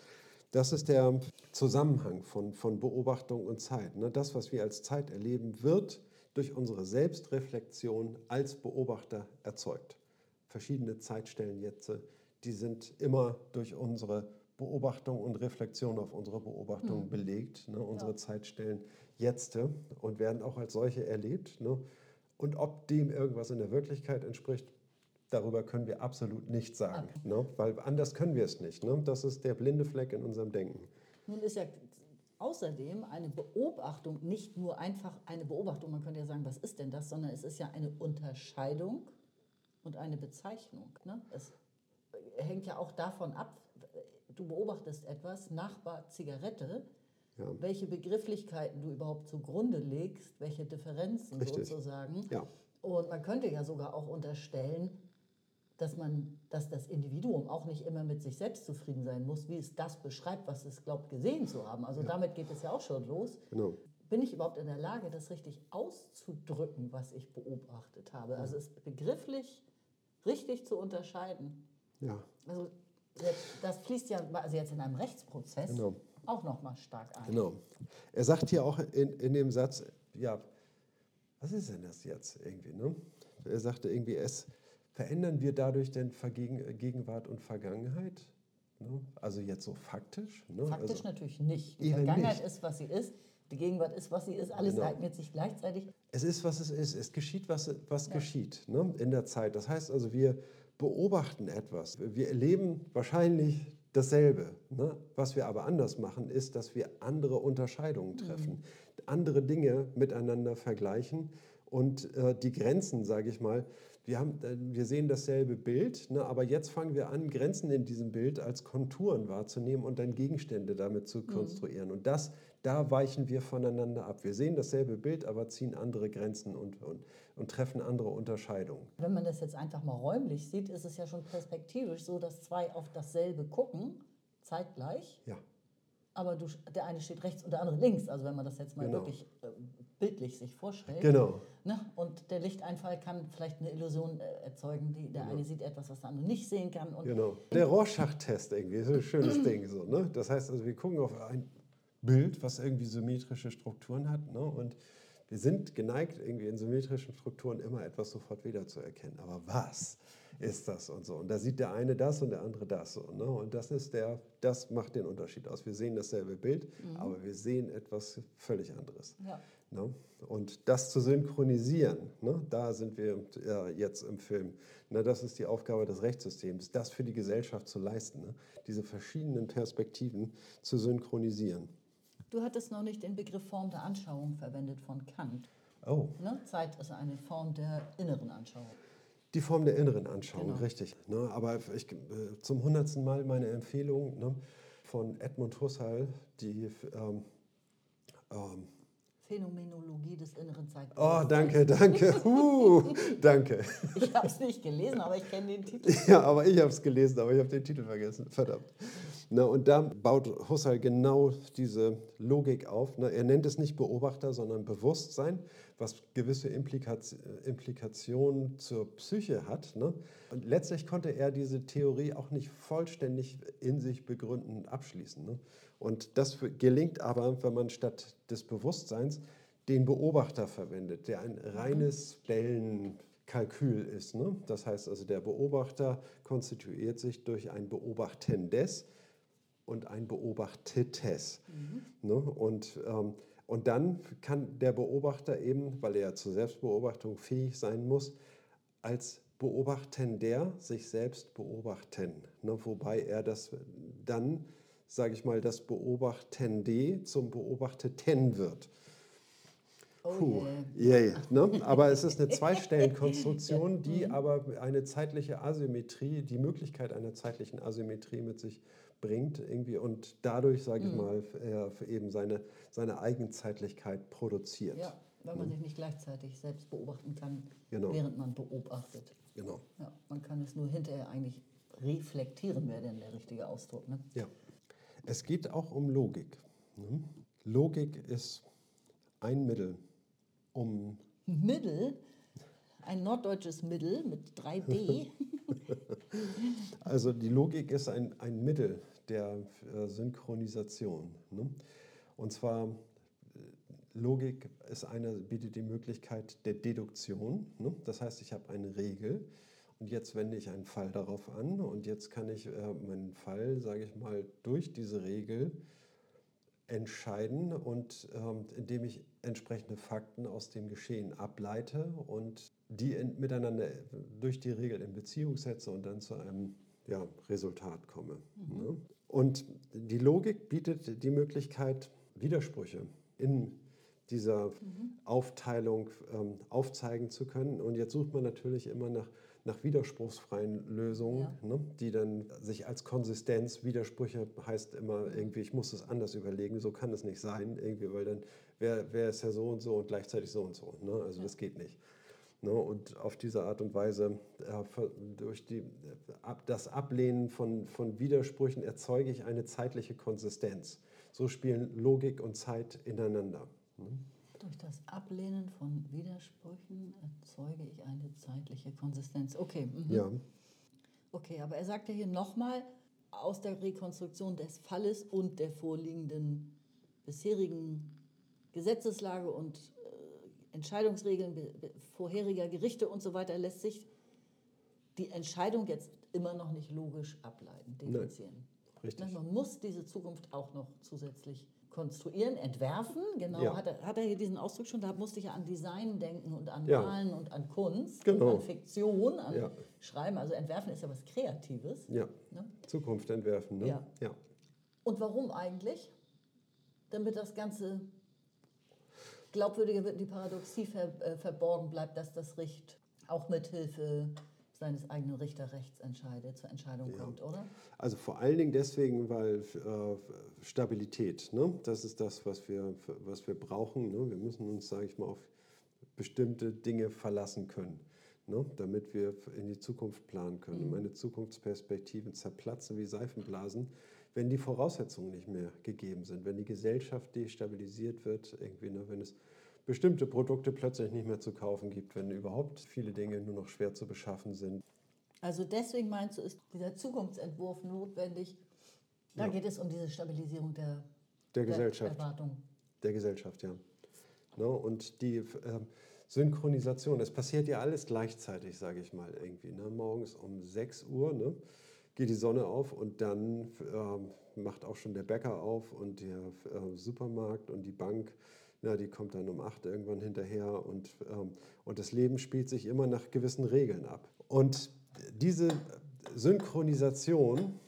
das ist der Zusammenhang von, von Beobachtung und Zeit. Ne? Das, was wir als Zeit erleben, wird durch unsere Selbstreflexion als Beobachter erzeugt. Verschiedene Zeitstellen jetzt, die sind immer durch unsere Beobachtung und Reflexion auf unsere Beobachtung mhm. belegt. Ne? Unsere ja. Zeitstellen jetzt und werden auch als solche erlebt. Ne? Und ob dem irgendwas in der Wirklichkeit entspricht, darüber können wir absolut nichts sagen, okay. ne? weil anders können wir es nicht. Ne? Das ist der blinde Fleck in unserem Denken. Nun ist ja außerdem eine Beobachtung nicht nur einfach eine Beobachtung, man könnte ja sagen, was ist denn das, sondern es ist ja eine Unterscheidung und eine Bezeichnung. Ne? Es hängt ja auch davon ab, du beobachtest etwas, Nachbar, Zigarette, ja. welche Begrifflichkeiten du überhaupt zugrunde legst, welche Differenzen Richtig. sozusagen. Ja. Und man könnte ja sogar auch unterstellen, dass, man, dass das Individuum auch nicht immer mit sich selbst zufrieden sein muss, wie es das beschreibt, was es glaubt, gesehen zu haben. Also ja. damit geht es ja auch schon los. Genau. Bin ich überhaupt in der Lage, das richtig auszudrücken, was ich beobachtet habe? Also es begrifflich richtig zu unterscheiden. Ja. Also das fließt ja also jetzt in einem Rechtsprozess genau. auch nochmal stark ein. Genau. Er sagt hier auch in, in dem Satz, ja, was ist denn das jetzt irgendwie? Ne? Er sagte irgendwie, es verändern wir dadurch denn Gegenwart und Vergangenheit? Ne? Also jetzt so faktisch? Ne? Faktisch also, natürlich nicht. Die Vergangenheit nicht. ist, was sie ist. Die Gegenwart ist, was sie ist. Alles genau. ereignet sich gleichzeitig. Es ist, was es ist. Es geschieht, was, was ja. geschieht ne? in der Zeit. Das heißt also, wir beobachten etwas. Wir erleben wahrscheinlich dasselbe. Ne? Was wir aber anders machen, ist, dass wir andere Unterscheidungen treffen. Mhm. andere Dinge miteinander vergleichen und äh, die Grenzen, sage ich mal, wir, haben, äh, wir sehen dasselbe Bild, ne, aber jetzt fangen wir an, Grenzen in diesem Bild als Konturen wahrzunehmen und dann Gegenstände damit zu konstruieren. Mhm. Und das, da weichen wir voneinander ab. Wir sehen dasselbe Bild, aber ziehen andere Grenzen und, und, und treffen andere Unterscheidungen. Wenn man das jetzt einfach mal räumlich sieht, ist es ja schon perspektivisch so, dass zwei auf dasselbe gucken, zeitgleich. Ja. Aber du, der eine steht rechts und der andere links. Also wenn man das jetzt mal genau. wirklich äh, bildlich sich vorstellt. Genau. Ne? Und der Lichteinfall kann vielleicht eine Illusion äh, erzeugen. Die, der genau. eine sieht etwas, was der andere nicht sehen kann. genau. Der Rorschach-Test irgendwie, ist ein schönes Ding. So, ne? Das heißt also, wir gucken auf ein Bild, was irgendwie symmetrische Strukturen hat. Ne? Und wir sind geneigt, irgendwie in symmetrischen Strukturen immer etwas sofort wiederzuerkennen. Aber was ist das und so? Und da sieht der eine das und der andere das. So, ne? Und das ist der, das macht den Unterschied aus. Wir sehen dasselbe Bild, mhm. aber wir sehen etwas völlig anderes. Ja. Ne? Und das zu synchronisieren, ne? da sind wir ja, jetzt im Film. Ne? Das ist die Aufgabe des Rechtssystems, das für die Gesellschaft zu leisten, ne? diese verschiedenen Perspektiven zu synchronisieren. Du hattest noch nicht den Begriff Form der Anschauung verwendet von Kant. Oh. Ne? Zeit ist eine Form der inneren Anschauung. Die Form der inneren Anschauung, genau. richtig. Ne? Aber ich, äh, zum hundertsten Mal meine Empfehlung ne? von Edmund Husserl, die ähm, ähm, Phänomenologie des inneren Zeitgeistes. Oh, danke, danke. Uh, danke. Ich habe es nicht gelesen, aber ich kenne den Titel. Ja, aber ich habe es gelesen, aber ich habe den Titel vergessen. Verdammt. Na, und da baut Husserl genau diese Logik auf. Na, er nennt es nicht Beobachter, sondern Bewusstsein, was gewisse Implikationen zur Psyche hat. Ne? Und letztlich konnte er diese Theorie auch nicht vollständig in sich begründen und abschließen. Ne? Und das gelingt aber, wenn man statt des Bewusstseins den Beobachter verwendet, der ein reines Wellenkalkül ist. Ne? Das heißt also, der Beobachter konstituiert sich durch ein Beobachtendes und ein Beobachtetes. Mhm. Ne? Und, ähm, und dann kann der Beobachter eben, weil er zur Selbstbeobachtung fähig sein muss, als Beobachtender sich selbst beobachten. Ne? Wobei er das dann sage ich mal, das Beobachtende zum Beobachteten wird. Oh yeah. Yeah, ne? Aber es ist eine Zweistellenkonstruktion, die mhm. aber eine zeitliche Asymmetrie, die Möglichkeit einer zeitlichen Asymmetrie mit sich bringt irgendwie und dadurch, sage ich mhm. mal, er eben seine, seine Eigenzeitlichkeit produziert. Ja, weil man mhm. sich nicht gleichzeitig selbst beobachten kann, genau. während man beobachtet. Genau. Ja, man kann es nur hinterher eigentlich reflektieren, wäre denn der richtige Ausdruck. Ne? Ja. Es geht auch um Logik. Ne? Logik ist ein Mittel, um. Mittel? Ein norddeutsches Mittel mit 3D? also die Logik ist ein, ein Mittel der äh, Synchronisation. Ne? Und zwar, äh, Logik ist eine, bietet die Möglichkeit der Deduktion. Ne? Das heißt, ich habe eine Regel und jetzt wende ich einen Fall darauf an und jetzt kann ich äh, meinen Fall, sage ich mal, durch diese Regel entscheiden und ähm, indem ich entsprechende Fakten aus dem Geschehen ableite und die in, miteinander durch die Regel in Beziehung setze und dann zu einem ja, Resultat komme. Mhm. Ne? Und die Logik bietet die Möglichkeit, Widersprüche in dieser mhm. Aufteilung ähm, aufzeigen zu können. Und jetzt sucht man natürlich immer nach nach widerspruchsfreien Lösungen, ja. ne, die dann sich als Konsistenz, Widersprüche heißt immer irgendwie, ich muss es anders überlegen, so kann es nicht sein, irgendwie, weil dann wäre wär es ja so und so und gleichzeitig so und so. Ne? Also ja. das geht nicht. Ne? Und auf diese Art und Weise, äh, durch die, das Ablehnen von, von Widersprüchen erzeuge ich eine zeitliche Konsistenz. So spielen Logik und Zeit ineinander. Ne? Durch das Ablehnen von Widersprüchen erzeuge ich eine zeitliche Konsistenz. Okay. Mhm. Ja. Okay, aber er sagt ja hier nochmal, aus der Rekonstruktion des Falles und der vorliegenden bisherigen Gesetzeslage und Entscheidungsregeln vorheriger Gerichte und so weiter lässt sich die Entscheidung jetzt immer noch nicht logisch ableiten, differenzieren. Richtig. Man muss diese Zukunft auch noch zusätzlich konstruieren, entwerfen. Genau, ja. hat, er, hat er hier diesen Ausdruck schon? Da musste ich ja an Design denken und an ja. Malen und an Kunst, genau. an Fiktion, an ja. Schreiben. Also entwerfen ist ja was Kreatives. Ja. Ne? Zukunft entwerfen. Ne? Ja. Und warum eigentlich? Damit das Ganze glaubwürdiger wird die Paradoxie ver, äh, verborgen bleibt, dass das Richt auch mit Hilfe seines eigenen Richterrechts entscheidet, zur Entscheidung ja. kommt, oder? Also vor allen Dingen deswegen, weil äh, Stabilität, ne? das ist das, was wir, was wir brauchen. Ne? Wir müssen uns, sage ich mal, auf bestimmte Dinge verlassen können, ne? damit wir in die Zukunft planen können. Mhm. Meine Zukunftsperspektiven zerplatzen wie Seifenblasen, wenn die Voraussetzungen nicht mehr gegeben sind, wenn die Gesellschaft destabilisiert wird, irgendwie, ne? wenn es bestimmte Produkte plötzlich nicht mehr zu kaufen gibt, wenn überhaupt viele Dinge nur noch schwer zu beschaffen sind. Also deswegen meinst du, ist dieser Zukunftsentwurf notwendig? Da ja. geht es um diese Stabilisierung der, der Gesellschaft. Der, Erwartung. der Gesellschaft, ja. No, ne, und die äh, Synchronisation, es passiert ja alles gleichzeitig, sage ich mal irgendwie. Ne? Morgens um 6 Uhr ne? Geht die Sonne auf und dann äh, macht auch schon der Bäcker auf und der äh, Supermarkt und die Bank ja, die kommt dann um acht irgendwann hinterher und, ähm, und das Leben spielt sich immer nach gewissen Regeln ab. Und diese Synchronisation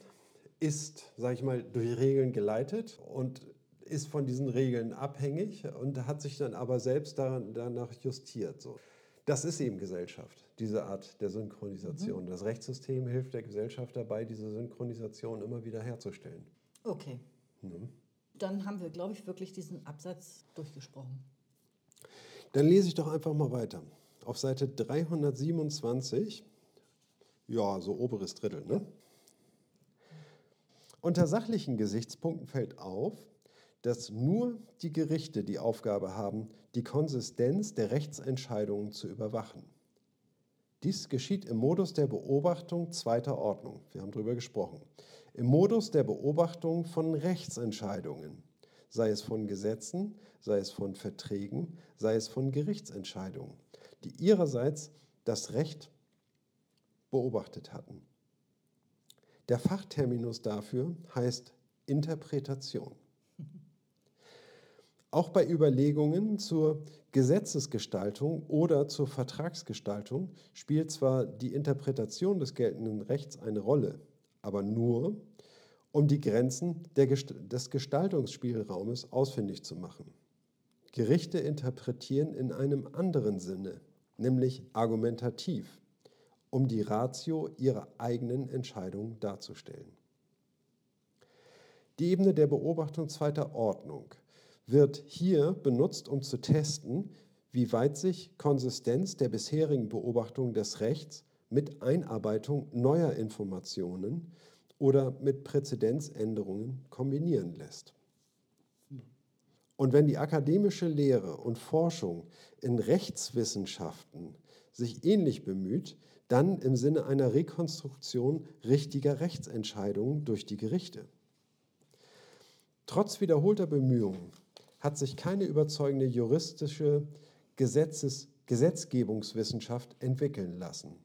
ist, sage ich mal, durch Regeln geleitet und ist von diesen Regeln abhängig und hat sich dann aber selbst daran, danach justiert. So. Das ist eben Gesellschaft, diese Art der Synchronisation. Mhm. Das Rechtssystem hilft der Gesellschaft dabei, diese Synchronisation immer wieder herzustellen. Okay. Mhm dann haben wir, glaube ich, wirklich diesen Absatz durchgesprochen. Dann lese ich doch einfach mal weiter. Auf Seite 327, ja, so oberes Drittel, ne? Unter sachlichen Gesichtspunkten fällt auf, dass nur die Gerichte die Aufgabe haben, die Konsistenz der Rechtsentscheidungen zu überwachen. Dies geschieht im Modus der Beobachtung zweiter Ordnung. Wir haben darüber gesprochen im Modus der Beobachtung von Rechtsentscheidungen, sei es von Gesetzen, sei es von Verträgen, sei es von Gerichtsentscheidungen, die ihrerseits das Recht beobachtet hatten. Der Fachterminus dafür heißt Interpretation. Auch bei Überlegungen zur Gesetzesgestaltung oder zur Vertragsgestaltung spielt zwar die Interpretation des geltenden Rechts eine Rolle, aber nur, um die Grenzen des Gestaltungsspielraumes ausfindig zu machen. Gerichte interpretieren in einem anderen Sinne, nämlich argumentativ, um die Ratio ihrer eigenen Entscheidung darzustellen. Die Ebene der Beobachtung zweiter Ordnung wird hier benutzt, um zu testen, wie weit sich Konsistenz der bisherigen Beobachtung des Rechts mit Einarbeitung neuer Informationen oder mit Präzedenzänderungen kombinieren lässt. Und wenn die akademische Lehre und Forschung in Rechtswissenschaften sich ähnlich bemüht, dann im Sinne einer Rekonstruktion richtiger Rechtsentscheidungen durch die Gerichte. Trotz wiederholter Bemühungen hat sich keine überzeugende juristische Gesetzes Gesetzgebungswissenschaft entwickeln lassen.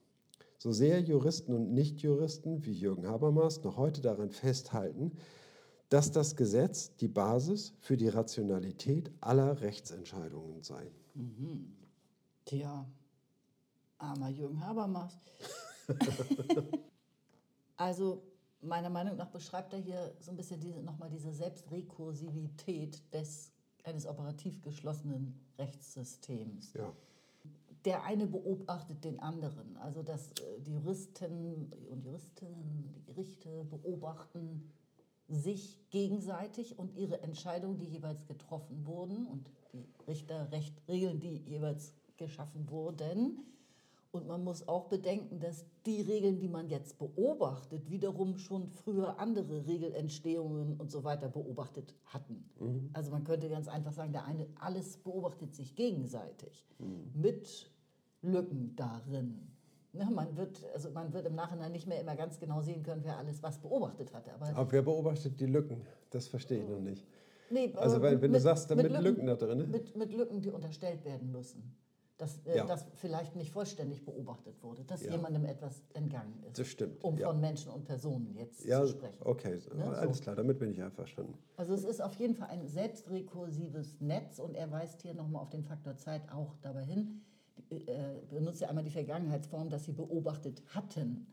So sehr Juristen und Nichtjuristen wie Jürgen Habermas noch heute daran festhalten, dass das Gesetz die Basis für die Rationalität aller Rechtsentscheidungen sei. Mhm. Tja, armer Jürgen Habermas. also meiner Meinung nach beschreibt er hier so ein bisschen diese, nochmal diese Selbstrekursivität des, eines operativ geschlossenen Rechtssystems. Ja der eine beobachtet den anderen. Also dass äh, die Juristen und Juristinnen, die Gerichte beobachten sich gegenseitig und ihre Entscheidungen, die jeweils getroffen wurden und die Richterregeln, die jeweils geschaffen wurden. Und man muss auch bedenken, dass die Regeln, die man jetzt beobachtet, wiederum schon früher andere Regelentstehungen und so weiter beobachtet hatten. Mhm. Also man könnte ganz einfach sagen, der eine, alles beobachtet sich gegenseitig mhm. mit Lücken darin. Ja, man, wird, also man wird im Nachhinein nicht mehr immer ganz genau sehen können, wer alles was beobachtet hatte. Aber, aber wer beobachtet die Lücken? Das verstehe ich noch nicht. Nee, also weil, wenn mit, du sagst, da mit, Lücken, Lücken, da drin. Ne? Mit, mit, Lücken, die unterstellt werden müssen. Dass äh, ja. das vielleicht nicht vollständig beobachtet wurde, dass ja. jemandem etwas entgangen ist. Das stimmt. Um von Menschen und Personen jetzt zu sprechen. Okay, ne? alles so. klar, damit bin ich einverstanden. Also es ist auf jeden Fall ein selbstrekursives Netz und er weist hier nochmal auf den Faktor Zeit auch dabei hin äh, benutzt ja einmal die Vergangenheitsform, dass sie beobachtet hatten.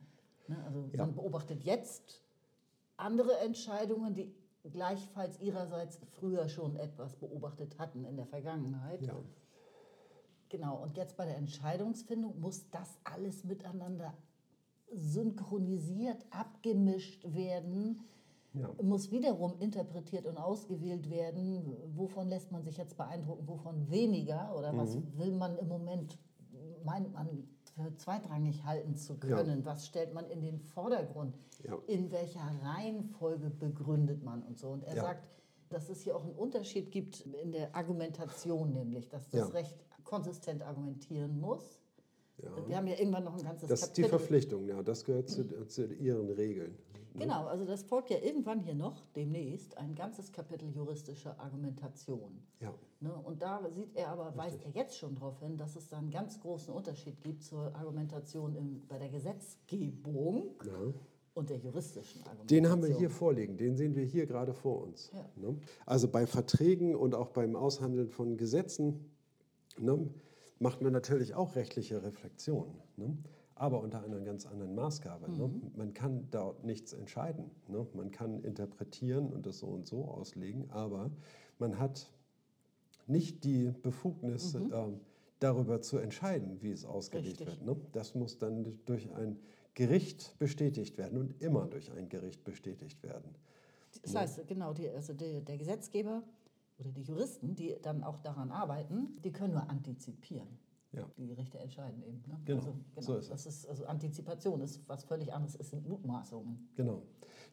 Ne? Also ja. man beobachtet jetzt andere Entscheidungen, die gleichfalls ihrerseits früher schon etwas beobachtet hatten in der Vergangenheit. Ja. Genau, und jetzt bei der Entscheidungsfindung muss das alles miteinander synchronisiert, abgemischt werden, Ja. muss wiederum interpretiert und ausgewählt werden. Wovon lässt man sich jetzt beeindrucken, wovon weniger oder was Mhm. will man im Moment, meint man, für zweitrangig halten zu können? Was stellt man in den Vordergrund? Ja. In welcher Reihenfolge begründet man und so? Und er Ja. sagt, dass es hier auch einen Unterschied gibt in der Argumentation, nämlich, dass das Ja. Recht konsistent argumentieren muss. Ja. Wir haben ja irgendwann noch ein ganzes Das ist die Kapitel. Verpflichtung, ja, das gehört zu, zu ihren Regeln. Genau, also das folgt ja irgendwann hier noch, demnächst, ein ganzes Kapitel juristische Argumentation. Ja. Ne? Und da sieht er aber, weist er jetzt schon darauf hin, dass es da einen ganz großen Unterschied gibt zur Argumentation im, bei der Gesetzgebung Ja. und der juristischen Argumentation. Den haben wir hier vorliegen, den sehen wir hier gerade vor uns. Ja. Ne? Also bei Verträgen und auch beim Aushandeln von Gesetzen ne, macht man natürlich auch rechtliche Reflexionen, ne? aber unter einer ganz anderen Maßgabe. Ne? Man kann dort nichts entscheiden. Ne? Man kann interpretieren und das so und so auslegen, aber man hat nicht die Befugnis, ähm, darüber zu entscheiden, wie es ausgelegt Richtig. wird. Ne? Das muss dann durch ein Gericht bestätigt werden und immer durch ein Gericht bestätigt werden. Das heißt, genau, die, also die, der Gesetzgeber oder die Juristen, die dann auch daran arbeiten, die können nur antizipieren. Ja. Die Gerichte entscheiden eben. Ne? Genau, also, so ist das ist also Antizipation ist was völlig anderes, es sind Mutmaßungen. Genau.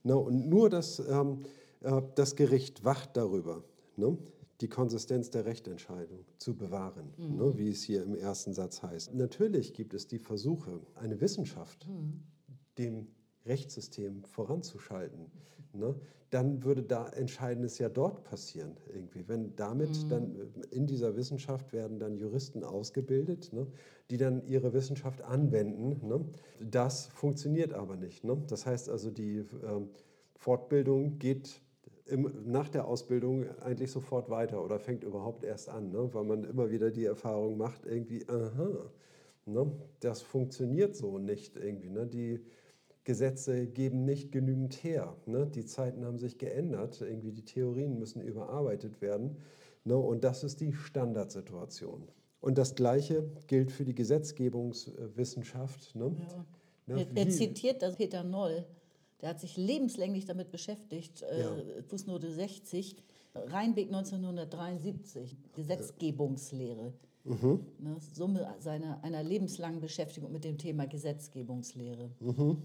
Na, und nur das, ähm, äh, das Gericht wacht darüber, ne, die Konsistenz der Rechtentscheidung zu bewahren, ne, wie es hier im ersten Satz heißt. Natürlich gibt es die Versuche, eine Wissenschaft dem Rechtssystem voranzuschalten. Ne, dann würde da Entscheidendes ja dort passieren irgendwie. Wenn damit dann äh, in dieser Wissenschaft werden dann Juristen ausgebildet, ne, die dann ihre Wissenschaft anwenden. Ne. Das funktioniert aber nicht. Ne. Das heißt also, die ähm, Fortbildung geht im, nach der Ausbildung eigentlich sofort weiter oder fängt überhaupt erst an, ne, weil man immer wieder die Erfahrung macht, irgendwie, aha, ne, das funktioniert so nicht irgendwie. Ne. Die Gesetze geben nicht genügend her. Ne? Die Zeiten haben sich geändert, irgendwie die Theorien müssen überarbeitet werden. Ne? Und das ist die Standardsituation. Und das Gleiche gilt für die Gesetzgebungswissenschaft. Ne? Ne? Er, er zitiert das Peter Noll, der hat sich lebenslänglich damit beschäftigt, äh, Ja. Fußnote 60, Rheinbeck 1973, Gesetzgebungslehre. Mhm. Ne, Summe seiner, einer lebenslangen Beschäftigung mit dem Thema Gesetzgebungslehre. Mhm.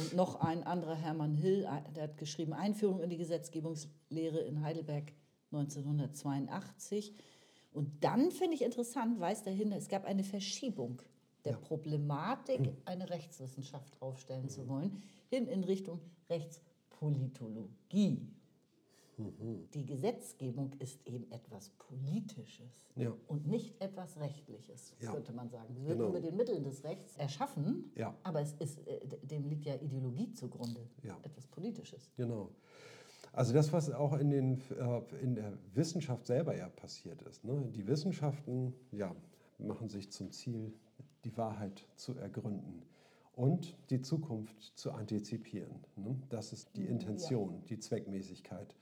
Und noch ein anderer, Hermann Hill, ein- der hat geschrieben Einführung in die Gesetzgebungslehre in Heidelberg 1982. Und dann finde ich interessant, weist er hin, es gab eine Verschiebung der Ja. Mhm. Problematik, eine Rechtswissenschaft aufstellen zu wollen, hin in Richtung Rechtspolitologie. Mhm. Die Gesetzgebung ist eben etwas Politisches Ja. und nicht etwas Rechtliches, Ja. könnte man sagen. Sie wird Genau. mit den Mitteln des Rechts erschaffen, Ja. aber es ist, äh, dem liegt ja Ideologie zugrunde, Ja. etwas Politisches. Genau. Also das, was auch in, den, äh, in der Wissenschaft selber ja passiert ist. Ne? Die Wissenschaften ja, machen sich zum Ziel, die Wahrheit zu ergründen und die Zukunft zu antizipieren. Ne? Das ist die Intention, die Zweckmäßigkeit,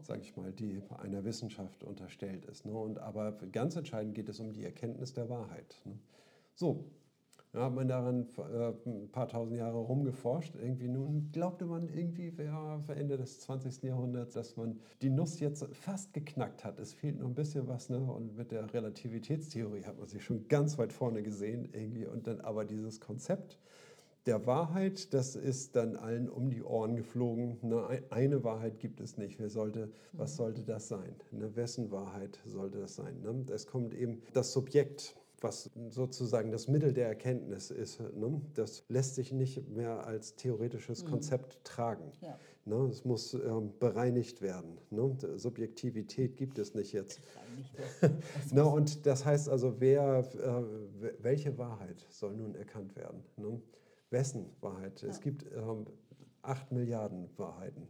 sage ich mal, die einer Wissenschaft unterstellt ist. Ne? Und, aber ganz entscheidend geht es um die Erkenntnis der Wahrheit. Ne? So, da hat man daran äh, ein paar tausend Jahre rumgeforscht. Irgendwie nun glaubte man irgendwie, ja, Ende des 20. Jahrhunderts, dass man die Nuss jetzt fast geknackt hat. Es fehlt noch ein bisschen was. Ne? Und mit der Relativitätstheorie hat man sich schon ganz weit vorne gesehen. Irgendwie. Und dann aber dieses Konzept der Wahrheit, das ist dann allen um die Ohren geflogen. Ne? ein- Eine Wahrheit gibt es nicht. Wer sollte, was sollte das sein? Ne? Wessen Wahrheit sollte das sein? Ne? Es kommt eben das Subjekt was sozusagen das Mittel der Erkenntnis ist. Ne? Das lässt sich nicht mehr als theoretisches Konzept tragen. Ja. Ne? Es muss ähm, bereinigt werden. Ne? Subjektivität gibt es nicht jetzt. Ne? Und das heißt also, wer, äh, welche Wahrheit soll nun erkannt werden? Ne? Wessen Wahrheit? Es gibt ähm, acht Milliarden Wahrheiten.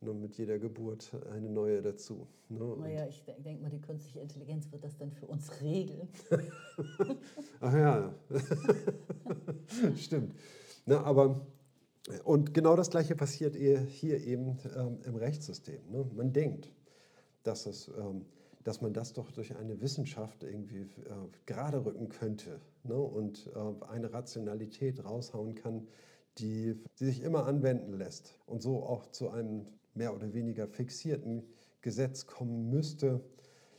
Nur mit jeder Geburt eine neue dazu. Ne? Naja, ich de- denke mal, die künstliche Intelligenz wird das dann für uns regeln. Ach ja, stimmt. Na, aber Und genau das Gleiche passiert hier eben ähm, im Rechtssystem. Ne? Man denkt, dass, es, ähm, dass man das doch durch eine Wissenschaft irgendwie äh, gerade rücken könnte ne? und äh, eine Rationalität raushauen kann, die, die sich immer anwenden lässt und so auch zu einem mehr oder weniger fixierten Gesetz kommen müsste,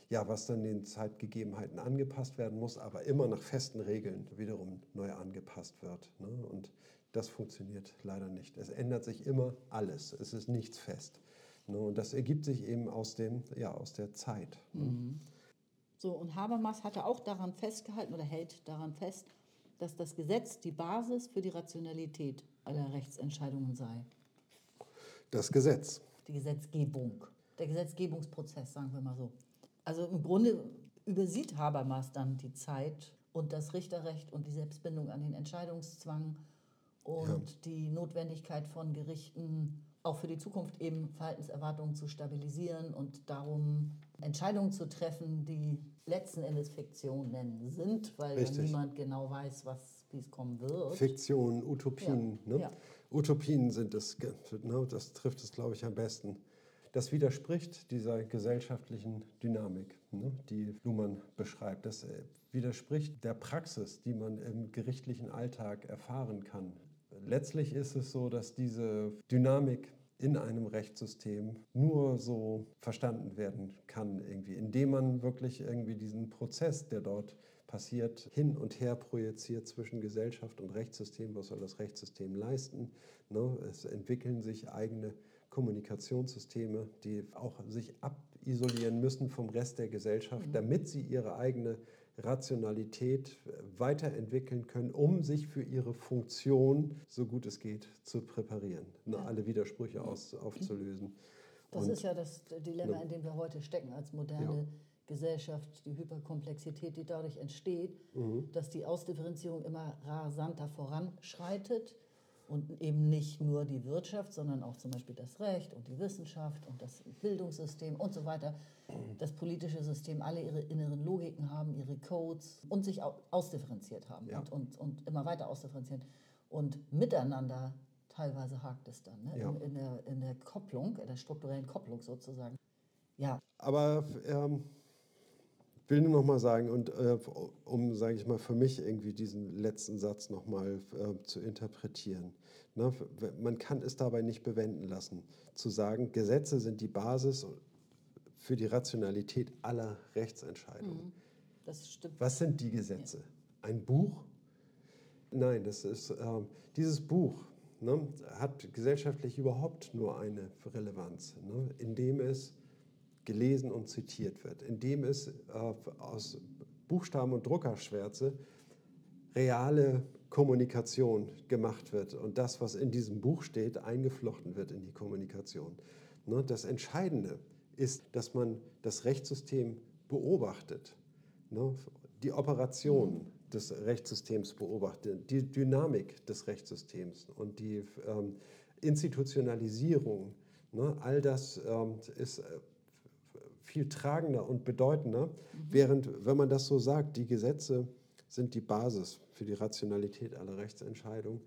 ja, was dann den Zeitgegebenheiten angepasst werden muss, aber immer nach festen Regeln wiederum neu angepasst wird. Ne? Und das funktioniert leider nicht. Es ändert sich immer alles. Es ist nichts fest. Ne? Und das ergibt sich eben aus, dem, ja, aus der Zeit. Ne? Mhm. So, und Habermas hatte auch daran festgehalten oder hält daran fest, dass das Gesetz die Basis für die Rationalität aller Rechtsentscheidungen sei. Das Gesetz. Die Gesetzgebung. Der Gesetzgebungsprozess, sagen wir mal so. Also im Grunde übersieht Habermas dann die Zeit und das Richterrecht und die Selbstbindung an den Entscheidungszwang und ja. die Notwendigkeit von Gerichten auch für die Zukunft eben Verhaltenserwartungen zu stabilisieren und darum Entscheidungen zu treffen, die letzten Endes Fiktionen sind, weil ja niemand genau weiß, was, wie es kommen wird. Fiktionen, Utopien. Ja. Ne? Ja. Utopien sind es, ne? das trifft es, glaube ich, am besten. Das widerspricht dieser gesellschaftlichen Dynamik, ne, die Luhmann beschreibt. Das äh, widerspricht der Praxis, die man im gerichtlichen Alltag erfahren kann. Letztlich ist es so, dass diese Dynamik in einem Rechtssystem nur so verstanden werden kann, irgendwie, indem man wirklich irgendwie diesen Prozess, der dort passiert, hin und her projiziert zwischen Gesellschaft und Rechtssystem. Was soll das Rechtssystem leisten? Ne? Es entwickeln sich eigene Kommunikationssysteme, die auch sich abisolieren müssen vom Rest der Gesellschaft, mhm. damit sie ihre eigene Rationalität weiterentwickeln können, um sich für ihre Funktion, so gut es geht, zu präparieren, ne, ja. alle Widersprüche aus, aufzulösen. Das Und, ist ja das Dilemma, ne, in dem wir heute stecken als moderne ja. Gesellschaft, die Hyperkomplexität, die dadurch entsteht, mhm. dass die Ausdifferenzierung immer rasanter voranschreitet und eben nicht nur die Wirtschaft, sondern auch zum Beispiel das Recht und die Wissenschaft und das Bildungssystem und so weiter, das politische System alle ihre inneren Logiken haben, ihre Codes und sich ausdifferenziert haben ja. und, und, und immer weiter ausdifferenzieren. Und miteinander teilweise hakt es dann ne? ja. in, in, der, in der Kopplung, in der strukturellen Kopplung sozusagen. Ja. Aber ähm will nur noch mal sagen, und äh, um, sage ich mal, für mich irgendwie diesen letzten Satz noch mal äh, zu interpretieren. Ne? Man kann es dabei nicht bewenden lassen, zu sagen, Gesetze sind die Basis für die Rationalität aller Rechtsentscheidungen. Mhm. Das stimmt. Was sind die Gesetze? Ja. Ein Buch? Nein, das ist, äh, dieses Buch ne, hat gesellschaftlich überhaupt nur eine Relevanz, ne, indem es gelesen und zitiert wird, indem es äh, aus Buchstaben und Druckerschwärze reale Kommunikation gemacht wird und das, was in diesem Buch steht, eingeflochten wird in die Kommunikation. Ne, das Entscheidende ist, dass man das Rechtssystem beobachtet, ne, die Operation des Rechtssystems beobachtet, die Dynamik des Rechtssystems und die ähm, Institutionalisierung. Ne, all das ähm, ist äh, viel tragender und bedeutender, mhm. während, wenn man das so sagt, die Gesetze sind die Basis für die Rationalität aller Rechtsentscheidungen,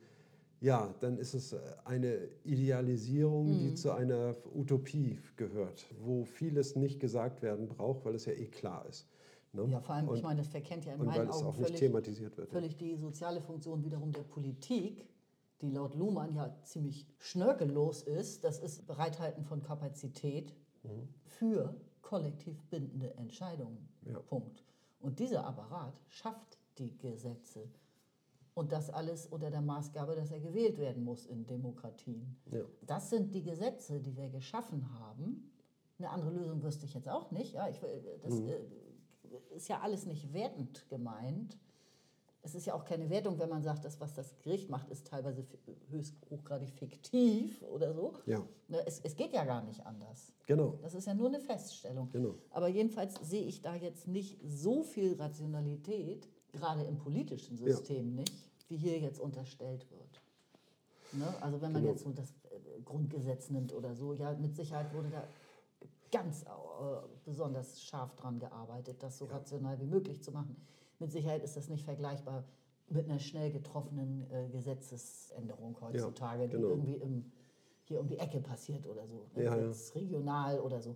ja, dann ist es eine Idealisierung, mhm. die zu einer Utopie gehört, wo vieles nicht gesagt werden braucht, weil es ja eh klar ist. Ne? Ja, vor allem, und, ich meine, das verkennt ja in meinen Augen völlig, thematisiert wird, völlig die soziale Funktion wiederum der Politik, die laut Luhmann ja ziemlich schnörkellos ist. Das ist Bereithalten von Kapazität mhm. für kollektiv bindende Entscheidungen. Ja. Punkt. Und dieser Apparat schafft die Gesetze. Und das alles unter der Maßgabe, dass er gewählt werden muss in Demokratien. Ja. Das sind die Gesetze, die wir geschaffen haben. Eine andere Lösung wüsste ich jetzt auch nicht. Ja, ich, das mhm. Äh, ist ja alles nicht wertend gemeint es ist ja auch keine Wertung, wenn man sagt, das, was das Gericht macht, ist teilweise höchst hochgradig fiktiv oder so. Ja. Ne, es, es geht ja gar nicht anders. Genau. Das ist ja nur eine Feststellung. Genau. Aber jedenfalls sehe ich da jetzt nicht so viel Rationalität, gerade im politischen System ja. nicht, wie hier jetzt unterstellt wird. Ne? Also wenn man genau. jetzt so das äh, Grundgesetz nimmt oder so, ja, mit Sicherheit wurde da ganz äh, besonders scharf dran gearbeitet, das so ja. rational wie möglich zu machen. Mit Sicherheit ist das nicht vergleichbar mit einer schnell getroffenen äh, Gesetzesänderung heutzutage, genau. die irgendwie im, hier um die Ecke passiert oder so. ne? Ja, ja. Regional oder so.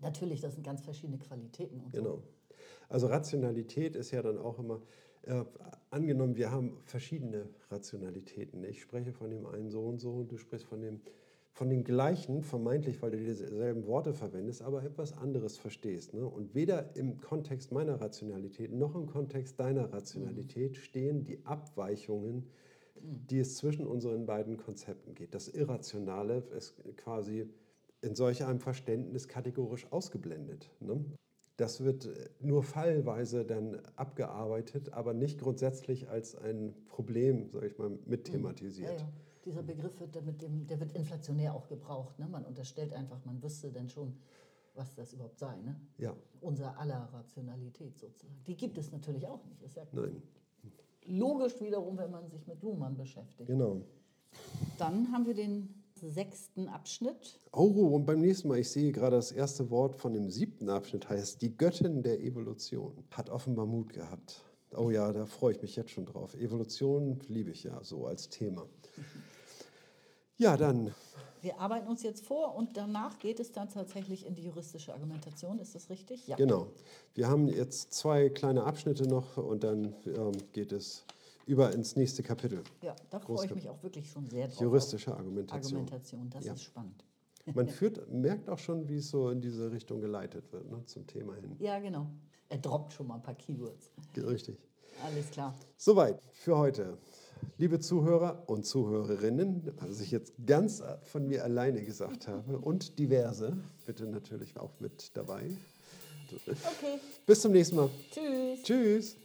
Natürlich, das sind ganz verschiedene Qualitäten und so. Genau. Also Rationalität ist ja dann auch immer, äh, angenommen, wir haben verschiedene Rationalitäten. Ich spreche von dem einen so und so und du sprichst von dem, von den gleichen, vermeintlich, weil du dieselben Worte verwendest, aber etwas anderes verstehst. Ne? Und weder im Kontext meiner Rationalität noch im Kontext deiner Rationalität stehen die Abweichungen, die es zwischen unseren beiden Konzepten geht. Das Irrationale ist quasi in solch einem Verständnis kategorisch ausgeblendet. Ne? Das wird äh, nur fallweise dann abgearbeitet, aber nicht grundsätzlich als ein Problem, sage ich mal, mit Ja, ja. Dieser Begriff wird, mit dem, der wird inflationär auch gebraucht. Ne? Man unterstellt einfach, man wüsste denn schon, was das überhaupt sei. Ne? Ja, Unser aller Rationalität sozusagen. Die gibt es natürlich auch nicht. Ist ja nein, logisch wiederum, wenn man sich mit Luhmann beschäftigt. genau. Dann haben wir den sechsten Abschnitt. Oh, und beim nächsten Mal, ich sehe gerade das erste Wort von dem siebten Abschnitt heißt die Göttin der Evolution. Hat offenbar Mut gehabt. Oh ja, da freue ich mich jetzt schon drauf. Evolution liebe ich ja so als Thema. Ja, dann, Wir arbeiten uns jetzt vor und danach geht es dann tatsächlich in die juristische Argumentation. Ist das richtig? Ja. genau. Wir haben jetzt zwei kleine Abschnitte noch und dann ähm, geht es über ins nächste Kapitel. Ja, da freue ich mich auch wirklich schon sehr drauf. Juristische Argumentation. Argumentation, das Ja. ist spannend. Man führt, merkt auch schon, wie es so in diese Richtung geleitet wird, ne, zum Thema hin. Ja, genau. Er droppt schon mal ein paar Keywords. Richtig. Alles klar. Soweit für heute. Liebe Zuhörer und Zuhörerinnen, was ich jetzt ganz von mir alleine gesagt habe und diverse, bitte natürlich auch mit dabei. Okay. Bis zum nächsten Mal. Tschüss. Tschüss.